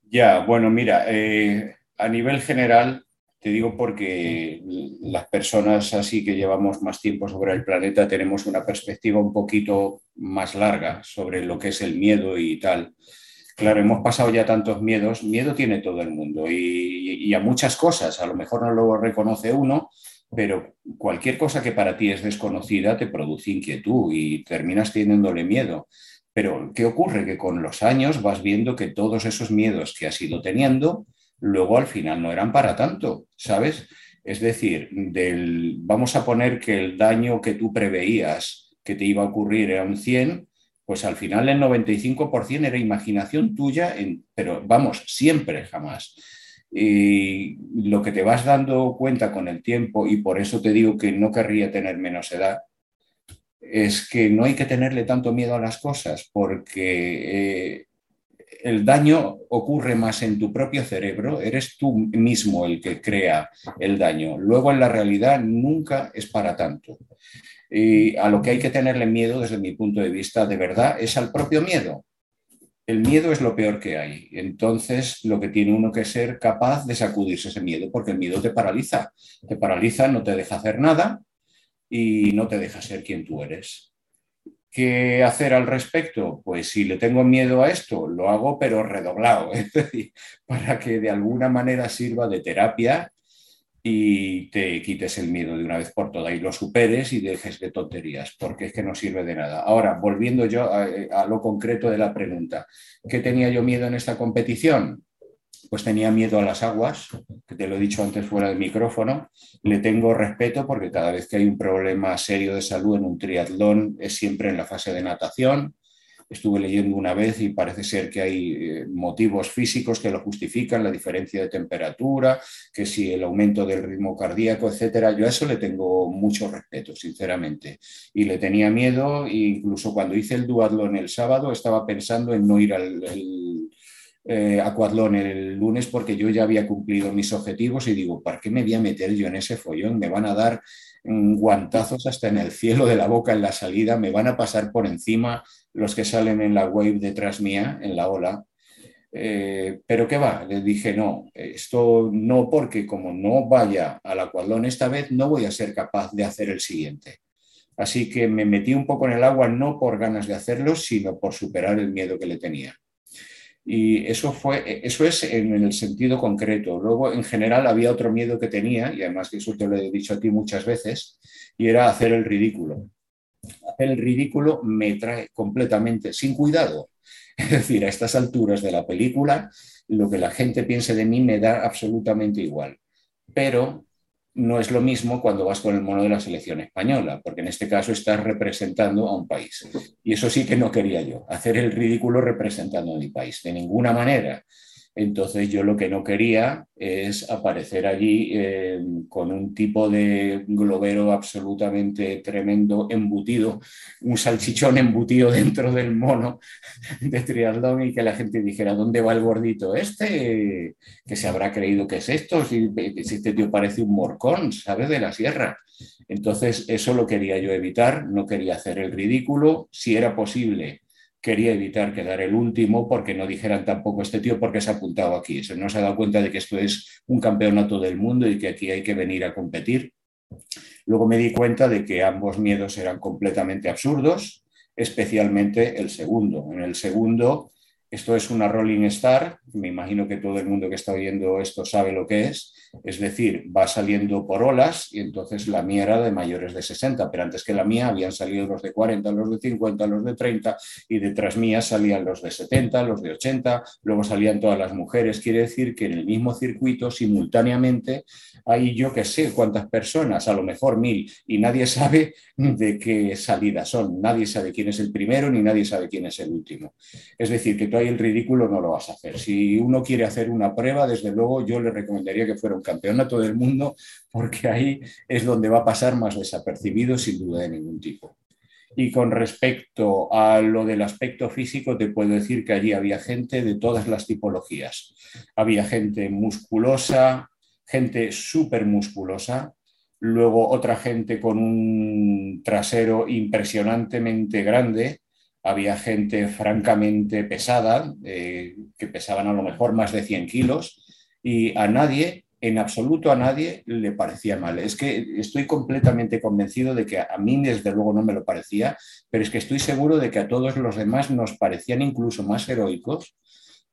Ya, bueno, mira, eh, a nivel general, te digo porque las personas así que llevamos más tiempo sobre el planeta tenemos una perspectiva un poquito más larga sobre lo que es el miedo y tal. Claro, hemos pasado ya tantos miedos. Miedo tiene todo el mundo y, a muchas cosas. A lo mejor no lo reconoce uno, pero cualquier cosa que para ti es desconocida te produce inquietud y terminas teniéndole miedo. Pero ¿qué ocurre? Que con los años vas viendo que todos esos miedos que has ido teniendo, luego al final no eran para tanto, ¿sabes? Es decir, del, vamos a poner que el daño que tú preveías que te iba a ocurrir era un 100, pues al final el 95% era imaginación tuya, pero vamos, siempre, jamás. Y lo que te vas dando cuenta con el tiempo, y por eso te digo que no querría tener menos edad, es que no hay que tenerle tanto miedo a las cosas, porque eh, el daño ocurre más en tu propio cerebro, eres tú mismo el que crea el daño. Luego en la realidad nunca es para tanto. Y a lo que hay que tenerle miedo desde mi punto de vista de verdad es al propio miedo. El miedo es lo peor que hay. Entonces, lo que tiene uno que ser capaz de sacudirse ese miedo, porque el miedo te paraliza. Te paraliza, no te deja hacer nada y no te deja ser quien tú eres. ¿Qué hacer al respecto? Pues si le tengo miedo a esto, lo hago pero redoblado, (laughs) para que de alguna manera sirva de terapia y te quites el miedo de una vez por todas y lo superes y dejes de tonterías, porque es que no sirve de nada. Ahora, volviendo yo a, a lo concreto de la pregunta, ¿qué tenía yo miedo en esta competición? Pues tenía miedo a las aguas, que te lo he dicho antes fuera del micrófono. Le tengo respeto porque cada vez que hay un problema serio de salud en un triatlón es siempre en la fase de natación. Estuve leyendo una vez y parece ser que hay eh, motivos físicos que lo justifican, la diferencia de temperatura, que si el aumento del ritmo cardíaco, etcétera. Yo a eso le tengo mucho respeto, sinceramente. Y le tenía miedo, e incluso cuando hice el duatlón el sábado, estaba pensando en no ir al, eh, el lunes porque yo ya había cumplido mis objetivos y digo, ¿para qué me voy a meter yo en ese follón? Me van a dar mm, guantazos hasta en el cielo de la boca en la salida, me van a pasar por encima los que salen en la wave detrás mía, en la ola. Eh, pero qué va, le dije no, esto no porque como no vaya al Aquatlón esta vez no voy a ser capaz de hacer el siguiente. Así que me metí un poco en el agua no por ganas de hacerlo, sino por superar el miedo que le tenía. Y eso, fue, eso es en el sentido concreto. Luego, en general, había otro miedo que tenía, y además que eso te lo he dicho a ti muchas veces, y era hacer el ridículo. Hacer el ridículo me trae completamente sin cuidado. (laughs) Es decir, a estas alturas de la película, lo que la gente piense de mí me da absolutamente igual. Pero no es lo mismo cuando vas con el mono de la selección española, porque en este caso estás representando a un país. Y eso sí que no quería yo, hacer el ridículo representando a mi país, de ninguna manera. Entonces yo lo que no quería es aparecer allí eh, con un tipo de globero absolutamente tremendo embutido, un salchichón embutido (laughs) dentro del mono de triatlón y que la gente dijera, ¿dónde va el gordito este? Que se habrá creído que es esto, si, si este tío parece un morcón, ¿sabes? De la sierra. Entonces eso lo quería yo evitar, no quería hacer el ridículo, si era posible quería evitar quedar el último porque no dijeran tampoco este tío porque se ha apuntado aquí. Se no se ha dado cuenta de que esto es un campeonato del mundo y que aquí hay que venir a competir. Luego me di cuenta de que ambos miedos eran completamente absurdos, especialmente el segundo. En el segundo, esto es una Rolling Star, me imagino que todo el mundo que está oyendo esto sabe lo que es, es decir, va saliendo por olas y entonces la mía era de mayores de 60, pero antes que la mía habían salido los de 40, los de 50, los de 30 y detrás mía salían los de 70, los de 80, luego salían todas las mujeres. Quiere decir que en el mismo circuito simultáneamente hay yo que sé cuántas personas, a lo mejor mil, y nadie sabe de qué salida son, nadie sabe quién es el primero ni nadie sabe quién es el último. Es decir, que el ridículo no lo vas a hacer. Si uno quiere hacer una prueba, desde luego yo le recomendaría que fuera campeonato del mundo, porque ahí es donde va a pasar más desapercibido sin duda de ningún tipo. Y con respecto a lo del aspecto físico, te puedo decir que allí había gente de todas las tipologías. Había gente musculosa, gente súper musculosa, luego otra gente con un trasero impresionantemente grande, había gente francamente pesada, eh, que pesaban a lo mejor más de 100 kilos, y a nadie en absoluto a nadie le parecía mal. Es que estoy completamente convencido de que a mí desde luego no me lo parecía, pero es que estoy seguro de que a todos los demás nos parecían incluso más heroicos,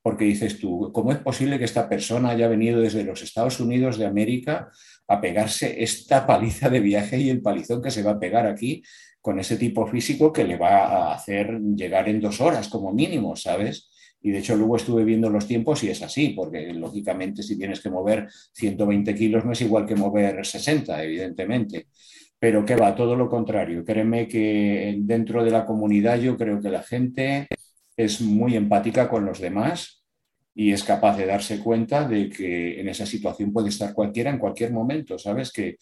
porque dices tú, ¿cómo es posible que esta persona haya venido desde los Estados Unidos de América a pegarse esta paliza de viaje y el palizón que se va a pegar aquí con ese tipo físico que le va a hacer llegar en dos horas como mínimo, ¿sabes? Y de hecho luego estuve viendo los tiempos y es así, porque lógicamente si tienes que mover 120 kilos no es igual que mover 60, evidentemente. Pero que va, todo lo contrario. Créeme que dentro de la comunidad yo creo que la gente es muy empática con los demás y es capaz de darse cuenta de que en esa situación puede estar cualquiera en cualquier momento. Sabes que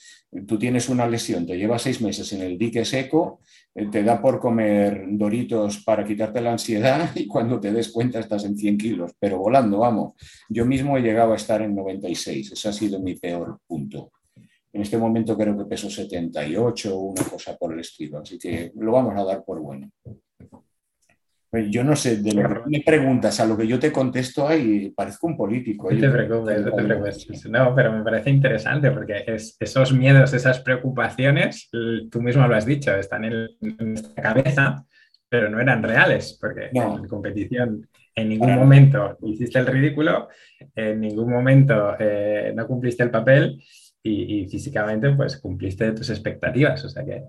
tú tienes una lesión, te llevas seis meses en el dique seco, eh, te da por comer doritos para quitarte la ansiedad (laughs) y cuando te des cuenta estás en 100 kilos, pero volando, vamos. Yo mismo he llegado a estar en 96, ese ha sido mi peor punto. En este momento creo que peso 78 o una cosa por el estilo, así que lo vamos a dar por bueno. Pues yo no sé, de lo que me preguntas a lo que yo te contesto ahí, parezco un político. No te preocupes, no te preocupes. No, pero me parece interesante porque esos miedos, esas preocupaciones, tú mismo lo has dicho, están en, nuestra cabeza, pero no eran reales, porque en competición en ningún momento hiciste el ridículo, en ningún momento eh, no cumpliste el papel y, y, físicamente pues cumpliste tus expectativas. O sea que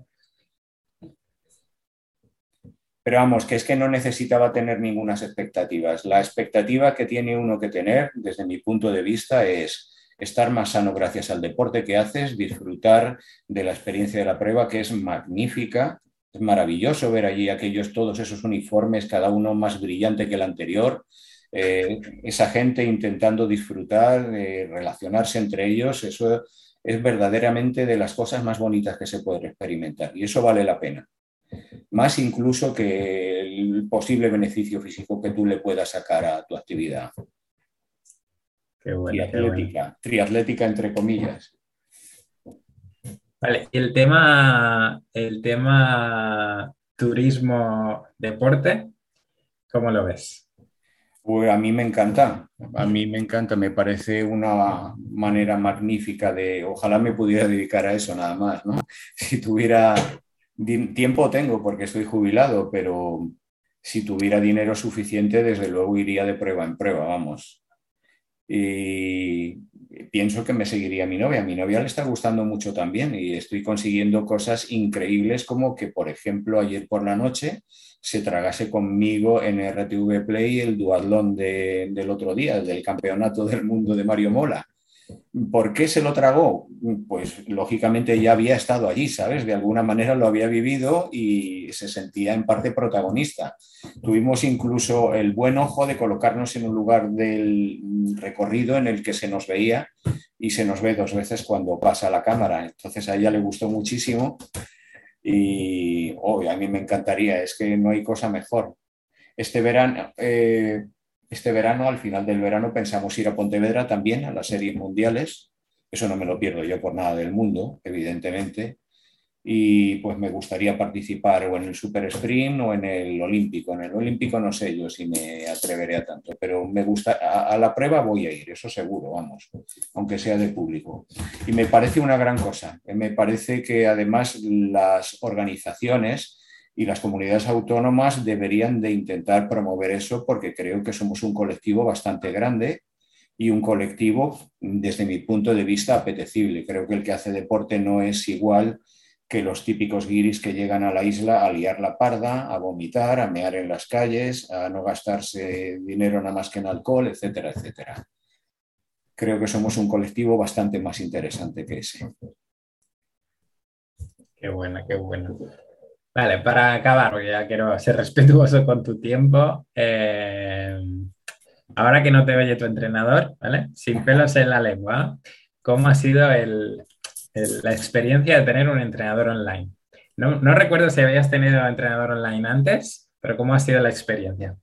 pero vamos, que es que no necesitaba tener ninguna expectativas. La expectativa que tiene uno que tener, desde mi punto de vista, es estar más sano gracias al deporte que haces, disfrutar de la experiencia de la prueba, que es magnífica. Es maravilloso ver allí aquellos, todos esos uniformes, cada uno más brillante que el anterior. Eh, esa gente intentando disfrutar, relacionarse entre ellos, eso es verdaderamente de las cosas más bonitas que se pueden experimentar y eso vale la pena más incluso que el posible beneficio físico que tú le puedas sacar a tu actividad. Qué bueno, triatlética, triatlética entre comillas. Vale, y el tema, el tema turismo deporte, ¿cómo lo ves? Pues a mí me encanta, a mí me encanta, me parece una manera magnífica de, ojalá me pudiera dedicar a eso nada más, ¿no? (laughs) Si tuviera Tiempo tengo porque estoy jubilado, pero si tuviera dinero suficiente, desde luego iría de prueba en prueba, vamos. Y pienso que me seguiría mi novia. A mi novia le está gustando mucho también y estoy consiguiendo cosas increíbles como que, por ejemplo, ayer por la noche se tragase conmigo en RTV Play el duatlón del otro día, del campeonato del mundo de Mario Mola. ¿Por qué se lo tragó? Pues lógicamente ya había estado allí, ¿sabes? De alguna manera lo había vivido y se sentía en parte protagonista. Tuvimos incluso el buen ojo de colocarnos en un lugar del recorrido en el que se nos veía y se nos ve dos veces cuando pasa la cámara. Entonces a ella le gustó muchísimo y a mí me encantaría, es que no hay cosa mejor. Este verano, eh, este verano, al final del verano, pensamos ir a Pontevedra también, a las series mundiales. Eso no me lo pierdo yo por nada del mundo, evidentemente. Y pues me gustaría participar o en el Super Sprint o en el Olímpico. En el Olímpico no sé yo si me atreveré a tanto, pero me gusta, a, a la prueba voy a ir, eso seguro, vamos, aunque sea de público. Y me parece una gran cosa. Me parece que además las organizaciones y las comunidades autónomas deberían de intentar promover eso porque creo que somos un colectivo bastante grande y un colectivo, desde mi punto de vista, apetecible. Creo que el que hace deporte no es igual que los típicos guiris que llegan a la isla a liar la parda, a vomitar, a mear en las calles, a no gastarse dinero nada más que en alcohol, etcétera, etcétera. Creo que somos un colectivo bastante más interesante que ese. Qué buena, qué buena. Vale, para acabar, porque ya quiero ser respetuoso con tu tiempo. Eh, ahora que no te oye tu entrenador, ¿vale? Sin pelos en la lengua, ¿cómo ha sido la experiencia de tener un entrenador online? No, no recuerdo si habías tenido entrenador online antes, pero ¿cómo ha sido la experiencia?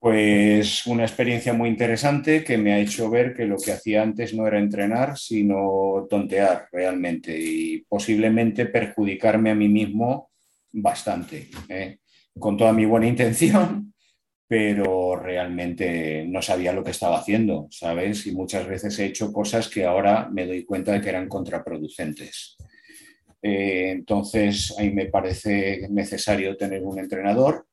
Pues una experiencia muy interesante que me ha hecho ver que lo que hacía antes no era entrenar, sino tontear realmente y posiblemente perjudicarme a mí mismo bastante, ¿eh? con toda mi buena intención, pero realmente no sabía lo que estaba haciendo, ¿sabes? Y muchas veces he hecho cosas que ahora me doy cuenta de que eran contraproducentes. Eh, entonces, ahí me parece necesario tener un entrenador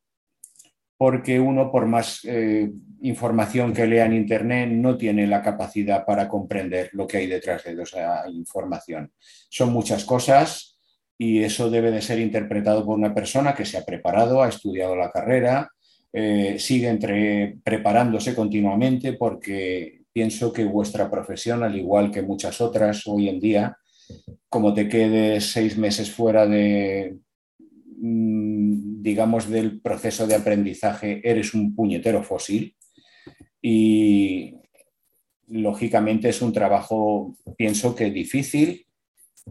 porque uno, por más eh, información que lea en Internet, no tiene la capacidad para comprender lo que hay detrás de esa información. Son muchas cosas y eso debe de ser interpretado por una persona que se ha preparado, ha estudiado la carrera, eh, sigue entre, preparándose continuamente porque pienso que vuestra profesión, al igual que muchas otras hoy en día, como te quedes seis meses fuera de, digamos, del proceso de aprendizaje, eres un puñetero fósil y lógicamente es un trabajo, pienso que difícil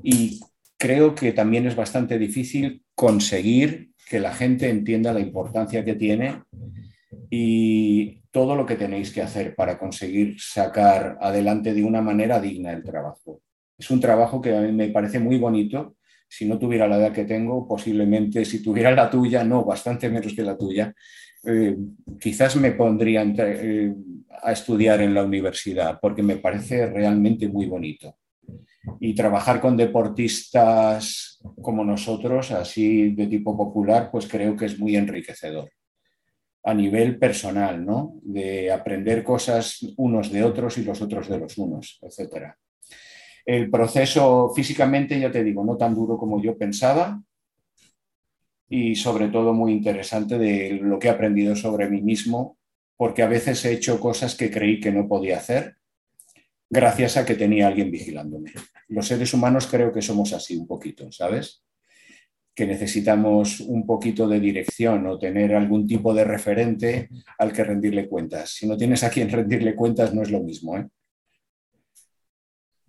y creo que también es bastante difícil conseguir que la gente entienda la importancia que tiene y todo lo que tenéis que hacer para conseguir sacar adelante de una manera digna el trabajo. Es un trabajo que a mí me parece muy bonito. Si no tuviera la edad que tengo, posiblemente si tuviera la tuya, no, bastante menos que la tuya, eh, quizás me pondría eh, a estudiar en la universidad porque me parece realmente muy bonito. Y trabajar con deportistas como nosotros, así de tipo popular, pues creo que es muy enriquecedor a nivel personal, ¿no? De aprender cosas unos de otros y los otros de los unos, etc. El proceso físicamente, ya te digo, no tan duro como yo pensaba y sobre todo muy interesante de lo que he aprendido sobre mí mismo, porque a veces he hecho cosas que creí que no podía hacer gracias a que tenía alguien vigilándome. Los seres humanos creo que somos así un poquito, ¿sabes? que necesitamos un poquito de dirección o tener algún tipo de referente al que rendirle cuentas. Si no tienes a quien (laughs) rendirle cuentas, no es lo mismo. ¿eh?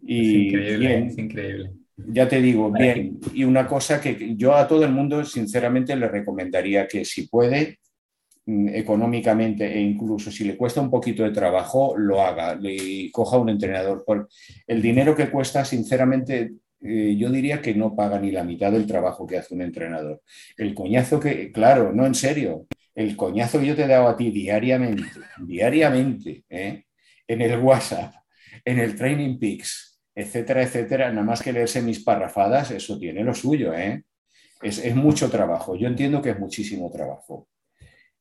Y increíble, es increíble. Ya te digo, bien, y una cosa que yo a todo el mundo sinceramente le recomendaría que si puede, mm, económicamente e incluso si le cuesta un poquito de trabajo, lo haga y coja un entrenador. Por el dinero que cuesta, sinceramente, eh, yo diría que no paga ni la mitad del trabajo que hace un entrenador. El coñazo que, claro, no en serio, el coñazo que yo te he dado a ti diariamente, diariamente, ¿eh? en el WhatsApp, en el Training Peaks, etcétera, etcétera, nada más que leerse mis parrafadas, eso tiene lo suyo, ¿eh? Es, es mucho trabajo. Yo entiendo que es muchísimo trabajo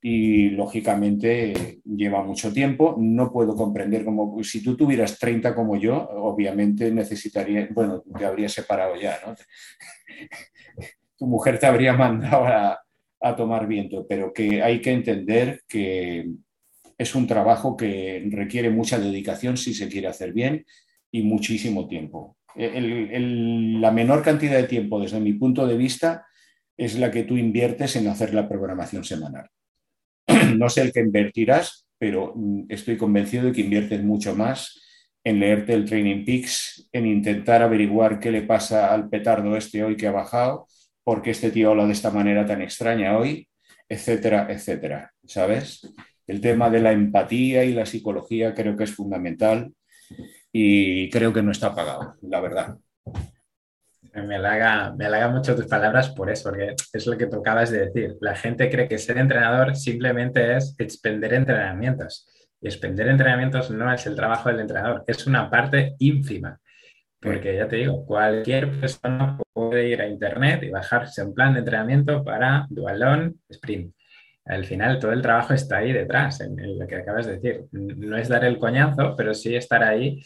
y lógicamente lleva mucho tiempo. No puedo comprender cómo, si tú tuvieras 30 como yo, obviamente necesitaría, bueno, te habría separado ya, ¿no? (laughs) tu mujer te habría mandado a, a, tomar viento, pero que hay que entender que es un trabajo que requiere mucha dedicación si se quiere hacer bien y muchísimo tiempo. la menor cantidad de tiempo, desde mi punto de vista, es la que tú inviertes en hacer la programación semanal. (clears throat) no sé el que invertirás, pero mm, estoy convencido de que inviertes mucho más en leerte el Training Peaks, en intentar averiguar qué le pasa al petardo este hoy que ha bajado, por qué este tío habla de esta manera tan extraña hoy, etcétera, etcétera. ¿Sabes? El tema de la empatía y la psicología creo que es fundamental y creo que no está pagado, la verdad. Me halaga, me halaga mucho tus palabras por eso, porque es lo que tú acabas de decir. La gente cree que ser entrenador simplemente es expender entrenamientos. Y expender entrenamientos no es el trabajo del entrenador, es una parte ínfima. Porque ya te digo, cualquier persona puede ir a internet y bajarse un plan de entrenamiento para dualón, sprint. Al final todo el trabajo está ahí detrás, en, lo que acabas de decir. No es dar el coñazo, pero sí estar ahí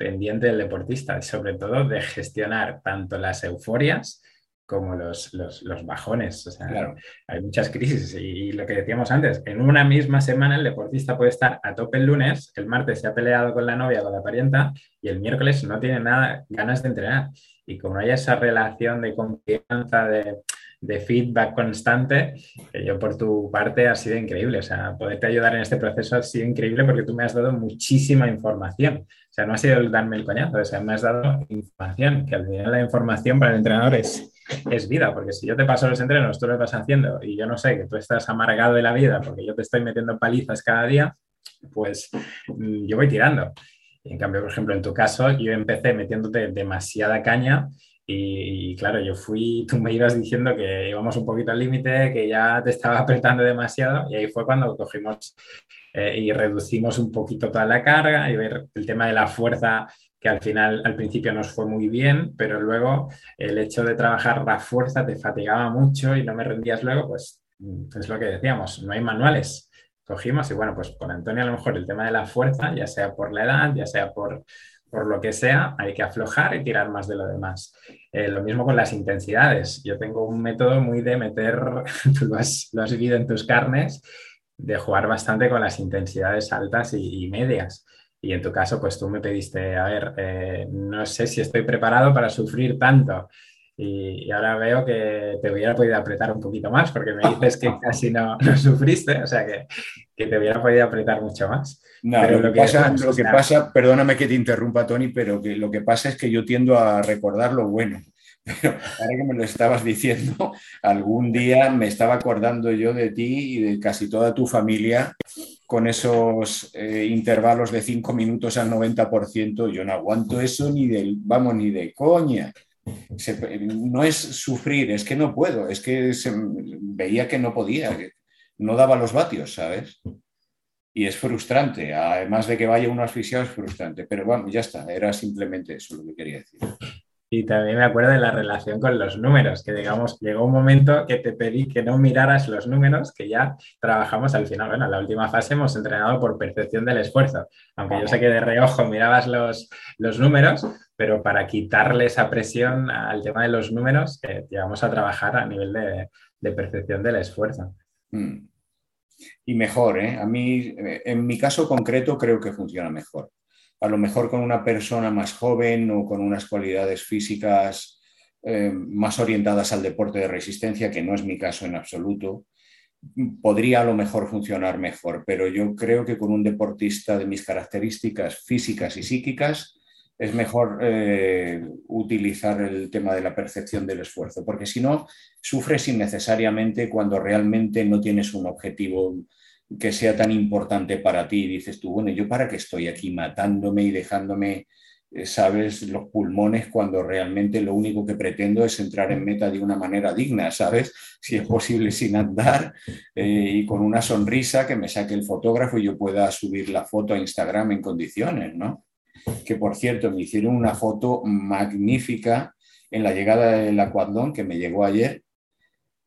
pendiente del deportista, sobre todo de gestionar tanto las euforias como los, los, bajones. O sea, hay muchas crisis y, lo que decíamos antes, en una misma semana el deportista puede estar a tope el lunes, el martes se ha peleado con la novia, con la parienta y el miércoles no tiene nada ganas de entrenar. Y como hay esa relación de confianza, de, de feedback constante, que yo por tu parte ha sido increíble. O sea, poderte ayudar en este proceso ha sido increíble porque tú me has dado muchísima información. O sea, no ha sido el darme el coñazo, o sea, me has dado información, que al final la información para el entrenador es, es vida, porque si yo te paso los entrenos, tú lo vas haciendo y yo no sé que tú estás amargado de la vida porque yo te estoy metiendo palizas cada día, pues mm, yo voy tirando. En cambio, por ejemplo, en tu caso, yo empecé metiéndote demasiada caña y, claro, yo fui, (laughs) tú me ibas diciendo que íbamos un poquito al límite, que ya te estaba apretando demasiado y ahí fue cuando cogimos eh, y reducimos un poquito toda la carga y ver el tema de la fuerza que al final, al principio nos fue muy bien, pero luego el hecho de trabajar la fuerza te fatigaba mucho y no me rendías luego, pues es lo que decíamos, no hay manuales. Cogimos y bueno, pues con Antonio a lo mejor el tema de la fuerza, ya sea por la edad, ya sea por por lo que sea, hay que aflojar y tirar más de lo demás. Eh, lo mismo con las intensidades. Yo tengo un método muy de meter, (laughs) tú lo has, vivido en tus carnes, de jugar bastante con las intensidades altas y, medias. Y en tu caso, pues tú me pediste, a ver, eh, no sé si estoy preparado para sufrir tanto. Y, ahora veo que te hubiera podido apretar un poquito más, porque me dices que (laughs) casi no, sufriste, o sea que, que, te hubiera podido apretar mucho más. No, lo, que, pasa, lo que pasa, perdóname que te interrumpa, Tony, pero que lo que pasa es que yo tiendo a recordar lo bueno. (laughs) Pero ahora que me lo estabas diciendo, (laughs) algún día me estaba acordando yo de ti y de casi toda tu familia con esos eh, intervalos de 5 minutos al 90%. Yo no aguanto eso ni del, vamos, ni de coña. no es sufrir, es que no puedo, es que veía que no podía, no daba los vatios, ¿sabes? Y es frustrante, además de que vaya uno asfixiado, es frustrante. Pero bueno, ya está, era simplemente eso lo que quería decir. Y también me acuerdo de la relación con los números, que digamos, llegó un momento que te pedí que no miraras los números, que ya trabajamos al final. Bueno, en la última fase hemos entrenado por percepción del esfuerzo, aunque yo sé que de reojo mirabas los, los números, pero para quitarle esa presión al tema de los números, eh, llegamos a trabajar a nivel de, percepción del esfuerzo. Mm. Y mejor, ¿eh? A mí, en mi caso concreto, creo que funciona mejor a lo mejor con una persona más joven o con unas cualidades físicas eh, más orientadas al deporte de resistencia, que no es mi caso en absoluto, podría a lo mejor funcionar mejor, pero yo creo que con un deportista de mis características físicas y psíquicas es mejor eh, utilizar el tema de la percepción del esfuerzo, porque si no, sufres innecesariamente cuando realmente no tienes un objetivo que sea tan importante para ti. dices tú, bueno, ¿yo para qué estoy aquí matándome y dejándome, eh, sabes, los pulmones cuando realmente lo único que pretendo es entrar en meta de una manera digna, sabes? Si es posible sin andar eh, y con una sonrisa que me saque el fotógrafo y yo pueda subir la foto a Instagram en condiciones, ¿no? Que por cierto, me hicieron una foto magnífica en la llegada del Aquadón que me llegó ayer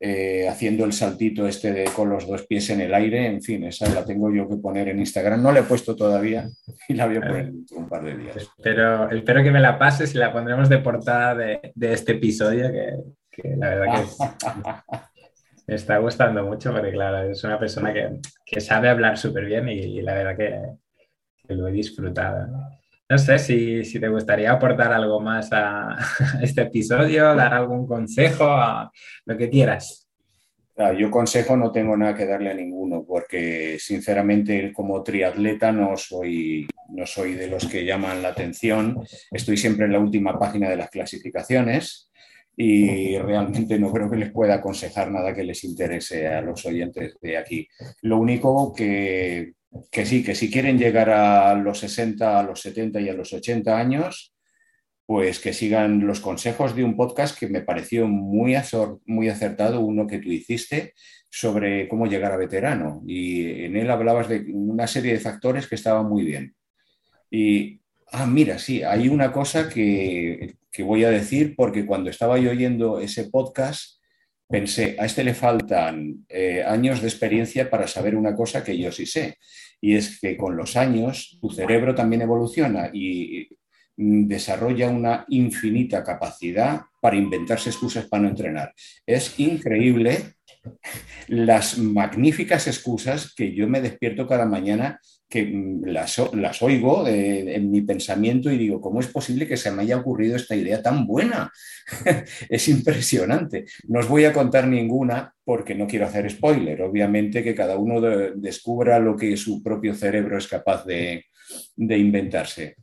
eh, haciendo el saltito este de, con los dos pies en el aire, en fin, esa la tengo yo que poner en Instagram. No la he puesto todavía y la voy a poner en un par de días. Pero espero que me la pases y la pondremos de portada de, este episodio, que, la verdad que (laughs) me está gustando mucho, porque claro, es una persona que, sabe hablar súper bien y, la verdad que, lo he disfrutado. No sé si, te gustaría aportar algo más a (laughs) este episodio, dar algún consejo, lo que quieras. yo consejo no tengo nada que darle a ninguno, porque sinceramente como triatleta no soy, no soy de los que llaman la atención. Estoy siempre en la última página de las clasificaciones y realmente no creo que les pueda aconsejar nada que les interese a los oyentes de aquí. Lo único que que sí, que si quieren llegar a los 60, a los 70 y a los 80 años, pues que sigan los consejos de un podcast que me pareció muy, acertado, uno que tú hiciste sobre cómo llegar a veterano. Y en él hablabas de una serie de factores que estaban muy bien. Y, ah, mira, sí, hay una cosa que, que voy a decir porque cuando estaba yo oyendo ese podcast, pensé, a este le faltan eh, años de experiencia para saber una cosa que yo sí sé, y es que con los años tu cerebro también evoluciona y desarrolla una infinita capacidad para inventarse excusas para no entrenar. Es increíble las magníficas excusas que yo me despierto cada mañana que mm, las, las oigo eh, en mi pensamiento y digo, ¿cómo es posible que se me haya ocurrido esta idea tan buena? (laughs) es impresionante. No os voy a contar ninguna porque no quiero hacer spoiler. Obviamente que cada uno descubra lo que su propio cerebro es capaz de, de inventarse.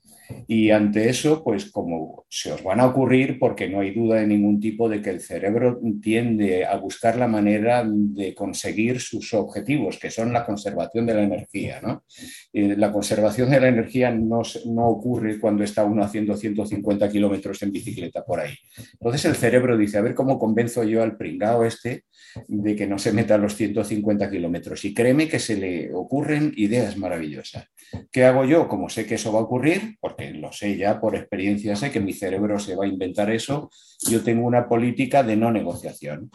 Y ante eso, pues como se os van a ocurrir, porque no hay duda de ningún tipo de que el cerebro tiende a buscar la manera de conseguir sus objetivos, que son la conservación de la energía. ¿no? la conservación de la energía no, no ocurre cuando está uno haciendo 150 kilómetros en bicicleta por ahí. Entonces el cerebro dice, a ver cómo convenzo yo al pringao este de que no se meta los 150 kilómetros. Y créeme que se le ocurren ideas maravillosas. ¿Qué hago yo? Como sé que eso va a ocurrir, porque lo sé ya por experiencia, sé que mi cerebro se va a inventar eso, yo tengo una política de no negociación.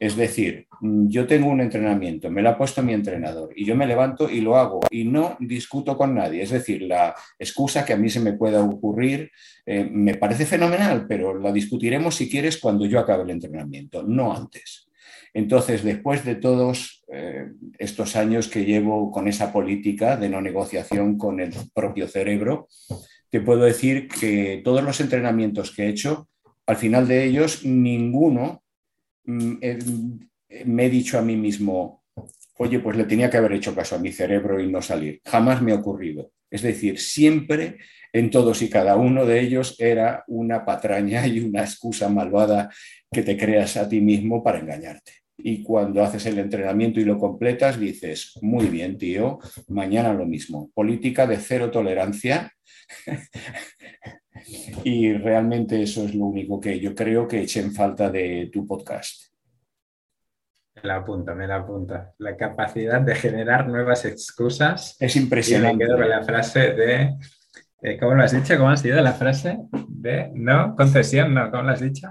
Es decir, yo tengo un entrenamiento, me lo ha puesto mi entrenador y yo me levanto y lo hago y no discuto con nadie. Es decir, la excusa que a mí se me pueda ocurrir eh, me parece fenomenal, pero la discutiremos si quieres cuando yo acabe el entrenamiento, no antes. Entonces, después de todos eh, estos años que llevo con esa política de no negociación con el propio cerebro, puedo decir que todos los entrenamientos que he hecho al final de ellos, ninguno mm, eh, me he dicho a mí mismo, oye, pues le tenía que haber hecho caso a mi cerebro y no salir. Jamás me ha ocurrido. Es decir, siempre en todos y cada uno de ellos era una patraña (laughs) y una excusa malvada que te creas a ti mismo para engañarte. Y cuando haces el entrenamiento y lo completas, dices, muy bien, tío, mañana lo mismo. Política de cero tolerancia. (laughs) y realmente eso es lo único que yo creo que eché en falta de tu podcast. Me la apunta, me la apunta. La capacidad de generar nuevas excusas. Es impresionante. Y me quedo con la frase de. Eh, ¿Cómo lo has dicho? ¿Cómo ha sido la frase? De no, concesión, no, ¿cómo lo has dicho?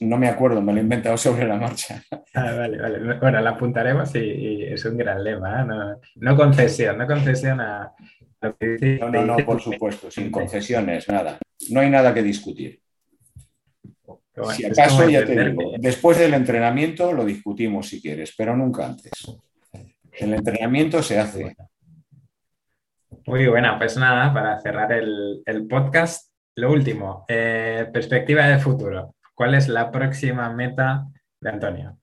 No me acuerdo, me lo he inventado sobre la marcha. (laughs) Ah, vale, vale. Bueno, la apuntaremos y, es un gran lema. ¿eh? No, concesión, no concesión a lo que dice. No, no, no, por supuesto, sin concesiones, nada. No hay nada que discutir si acaso, ya te digo, después del entrenamiento lo discutimos si quieres, pero nunca antes. El entrenamiento se hace. Muy buena, pues nada, para cerrar el, podcast, lo último, eh, perspectiva de futuro. ¿Cuál es la próxima meta de Antonio?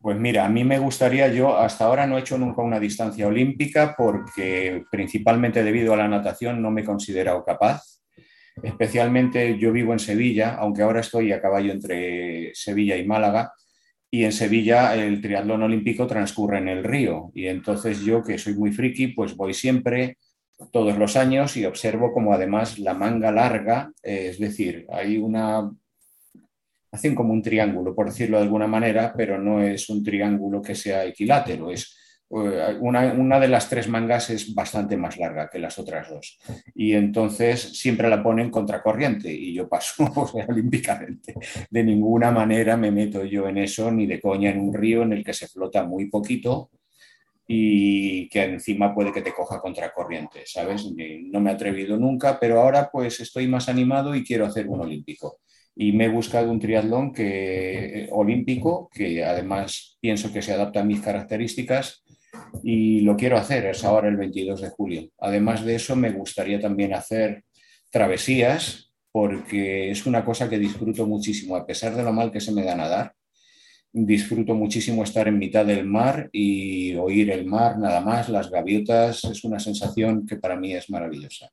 Pues mira, a mí me gustaría, yo hasta ahora no he hecho nunca una distancia olímpica porque principalmente debido a la natación no me he considerado capaz Especialmente yo vivo en Sevilla, aunque ahora estoy a caballo entre Sevilla y Málaga, y en Sevilla el triatlón olímpico transcurre en el río. Y entonces yo, que soy muy friki, pues voy siempre todos los años y observo como además la manga larga, eh, es decir, hay una... Hacen como un triángulo, por decirlo de alguna manera, pero no es un triángulo que sea equilátero, es eh, una, de las tres mangas es bastante más larga que las otras dos. Y entonces siempre la ponen contracorriente y yo paso (laughs) olímpicamente. De ninguna manera me meto yo en eso, ni de coña en un río en el que se flota muy poquito y que encima puede que te coja contracorriente, ¿sabes? No me he atrevido nunca, pero ahora pues estoy más animado y quiero hacer un olímpico. Y me he buscado un triatlón que, olímpico que además pienso que se adapta a mis características y lo quiero hacer, es ahora el 22 de julio. Además de eso, me gustaría también hacer travesías porque es una cosa que disfruto muchísimo, a pesar de lo mal que se me da nadar. Disfruto muchísimo estar en mitad del mar y oír el mar nada más, las gaviotas, es una sensación que para mí es maravillosa.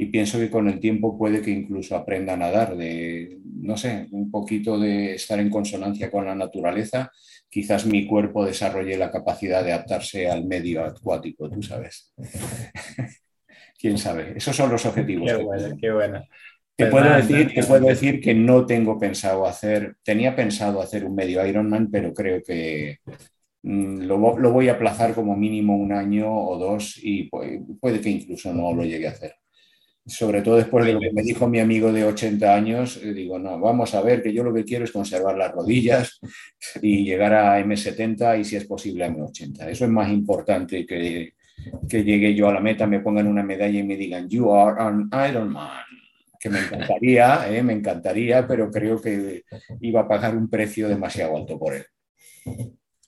Y pienso que con el tiempo puede que incluso aprenda a nadar, de, no sé, un poquito de estar en consonancia con la naturaleza quizás mi cuerpo desarrolle la capacidad de adaptarse al medio acuático, tú sabes. (laughs) ¿Quién sabe? Esos son los objetivos. Qué bueno, qué bueno. Te pues puedo, decir, te puedo decir que no tengo pensado hacer, tenía pensado hacer un medio Ironman, pero creo que mm, lo, voy a aplazar como mínimo un año o dos y puede que incluso no lo llegue a hacer sobre todo después de lo que me dijo mi amigo de 80 años, eh, digo, no, vamos a ver que yo lo que quiero es conservar las rodillas (laughs) y llegar a M70 y si es posible a M80. Eso es más importante que, que llegue yo a la meta, me pongan una medalla y me digan, you are an Ironman. Que me encantaría, (laughs) eh, me encantaría, pero creo que iba a pagar un precio demasiado alto por él.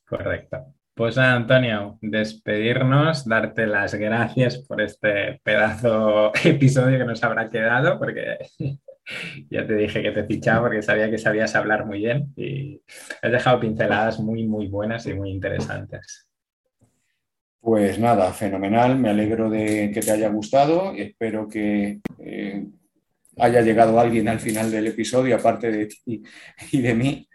Correcto. Pues Antonio, despedirnos, darte las gracias por este pedazo (laughs) episodio que nos habrá quedado, porque (laughs) ya te dije que te fichaba porque sabía que sabías hablar muy bien y has dejado pinceladas muy, muy buenas y muy interesantes. Pues nada, fenomenal, me alegro de que te haya gustado y espero que eh, haya llegado alguien al final del episodio, aparte de ti y de mí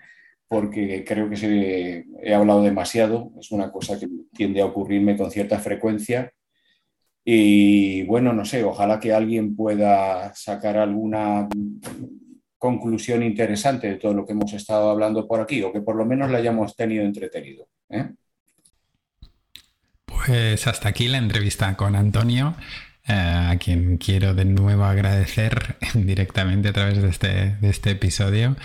porque creo que se, he hablado demasiado, es una cosa que tiende a ocurrirme con cierta frecuencia. Y bueno, no sé, ojalá que alguien pueda sacar alguna conclusión interesante de todo lo que hemos estado hablando por aquí, o que por lo menos la hayamos tenido entretenido. ¿eh? Pues hasta aquí la entrevista con Antonio, eh, a quien quiero de nuevo agradecer (laughs) directamente a través de este, de este episodio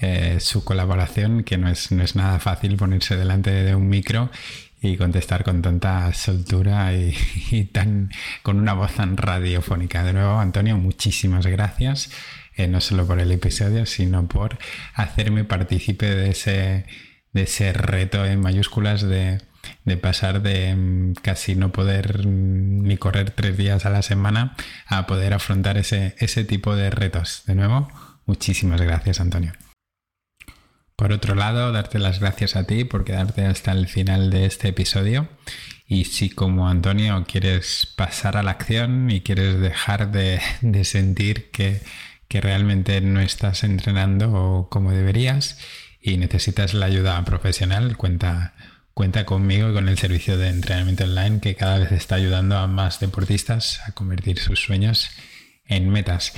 eh, su colaboración, que no es, no es nada fácil ponerse delante de un micro y contestar con tanta soltura (laughs) y, tan, con una voz tan radiofónica. De nuevo, Antonio, muchísimas gracias, eh, no solo por el episodio, sino por hacerme partícipe de ese, de ese reto en mayúsculas de, de pasar de mm, casi no poder mm, ni correr tres días a la semana a poder afrontar ese, ese tipo de retos. De nuevo, muchísimas gracias Antonio. Por otro lado, darte las gracias a ti por quedarte hasta el final de este episodio. Y si como Antonio quieres pasar a la acción y quieres dejar de, sentir que, que, realmente no estás entrenando como deberías y necesitas la ayuda profesional, cuenta, cuenta conmigo y con el servicio de entrenamiento online que cada vez está ayudando a más deportistas a convertir sus sueños en metas.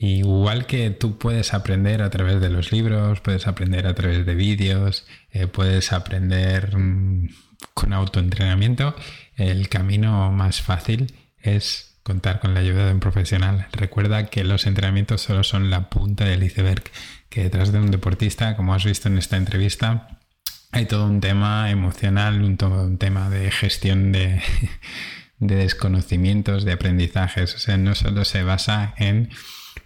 Igual que tú puedes aprender a través de los libros, puedes aprender a través de vídeos, eh, puedes aprender mm, con autoentrenamiento, el camino más fácil es contar con la ayuda de un profesional. Recuerda que los entrenamientos solo son la punta del iceberg, que detrás de un deportista, como has visto en esta entrevista, hay todo un tema emocional, un, todo un tema de gestión de, (laughs) de desconocimientos, de aprendizajes. O sea, no solo se basa en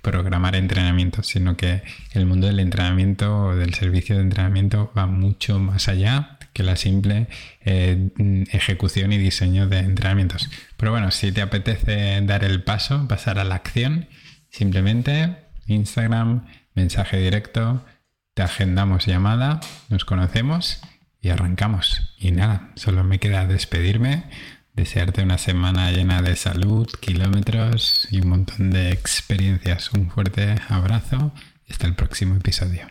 programar entrenamiento, sino que el mundo del entrenamiento o del servicio de entrenamiento va mucho más allá que la simple eh, ejecución y diseño de entrenamientos. Pero bueno, si te apetece dar el paso, pasar a la acción, simplemente Instagram, mensaje directo, te agendamos llamada, nos conocemos y arrancamos. Y nada, solo me queda despedirme desearte una semana llena de salud, kilómetros y un montón de experiencias. Un fuerte abrazo y hasta el próximo episodio.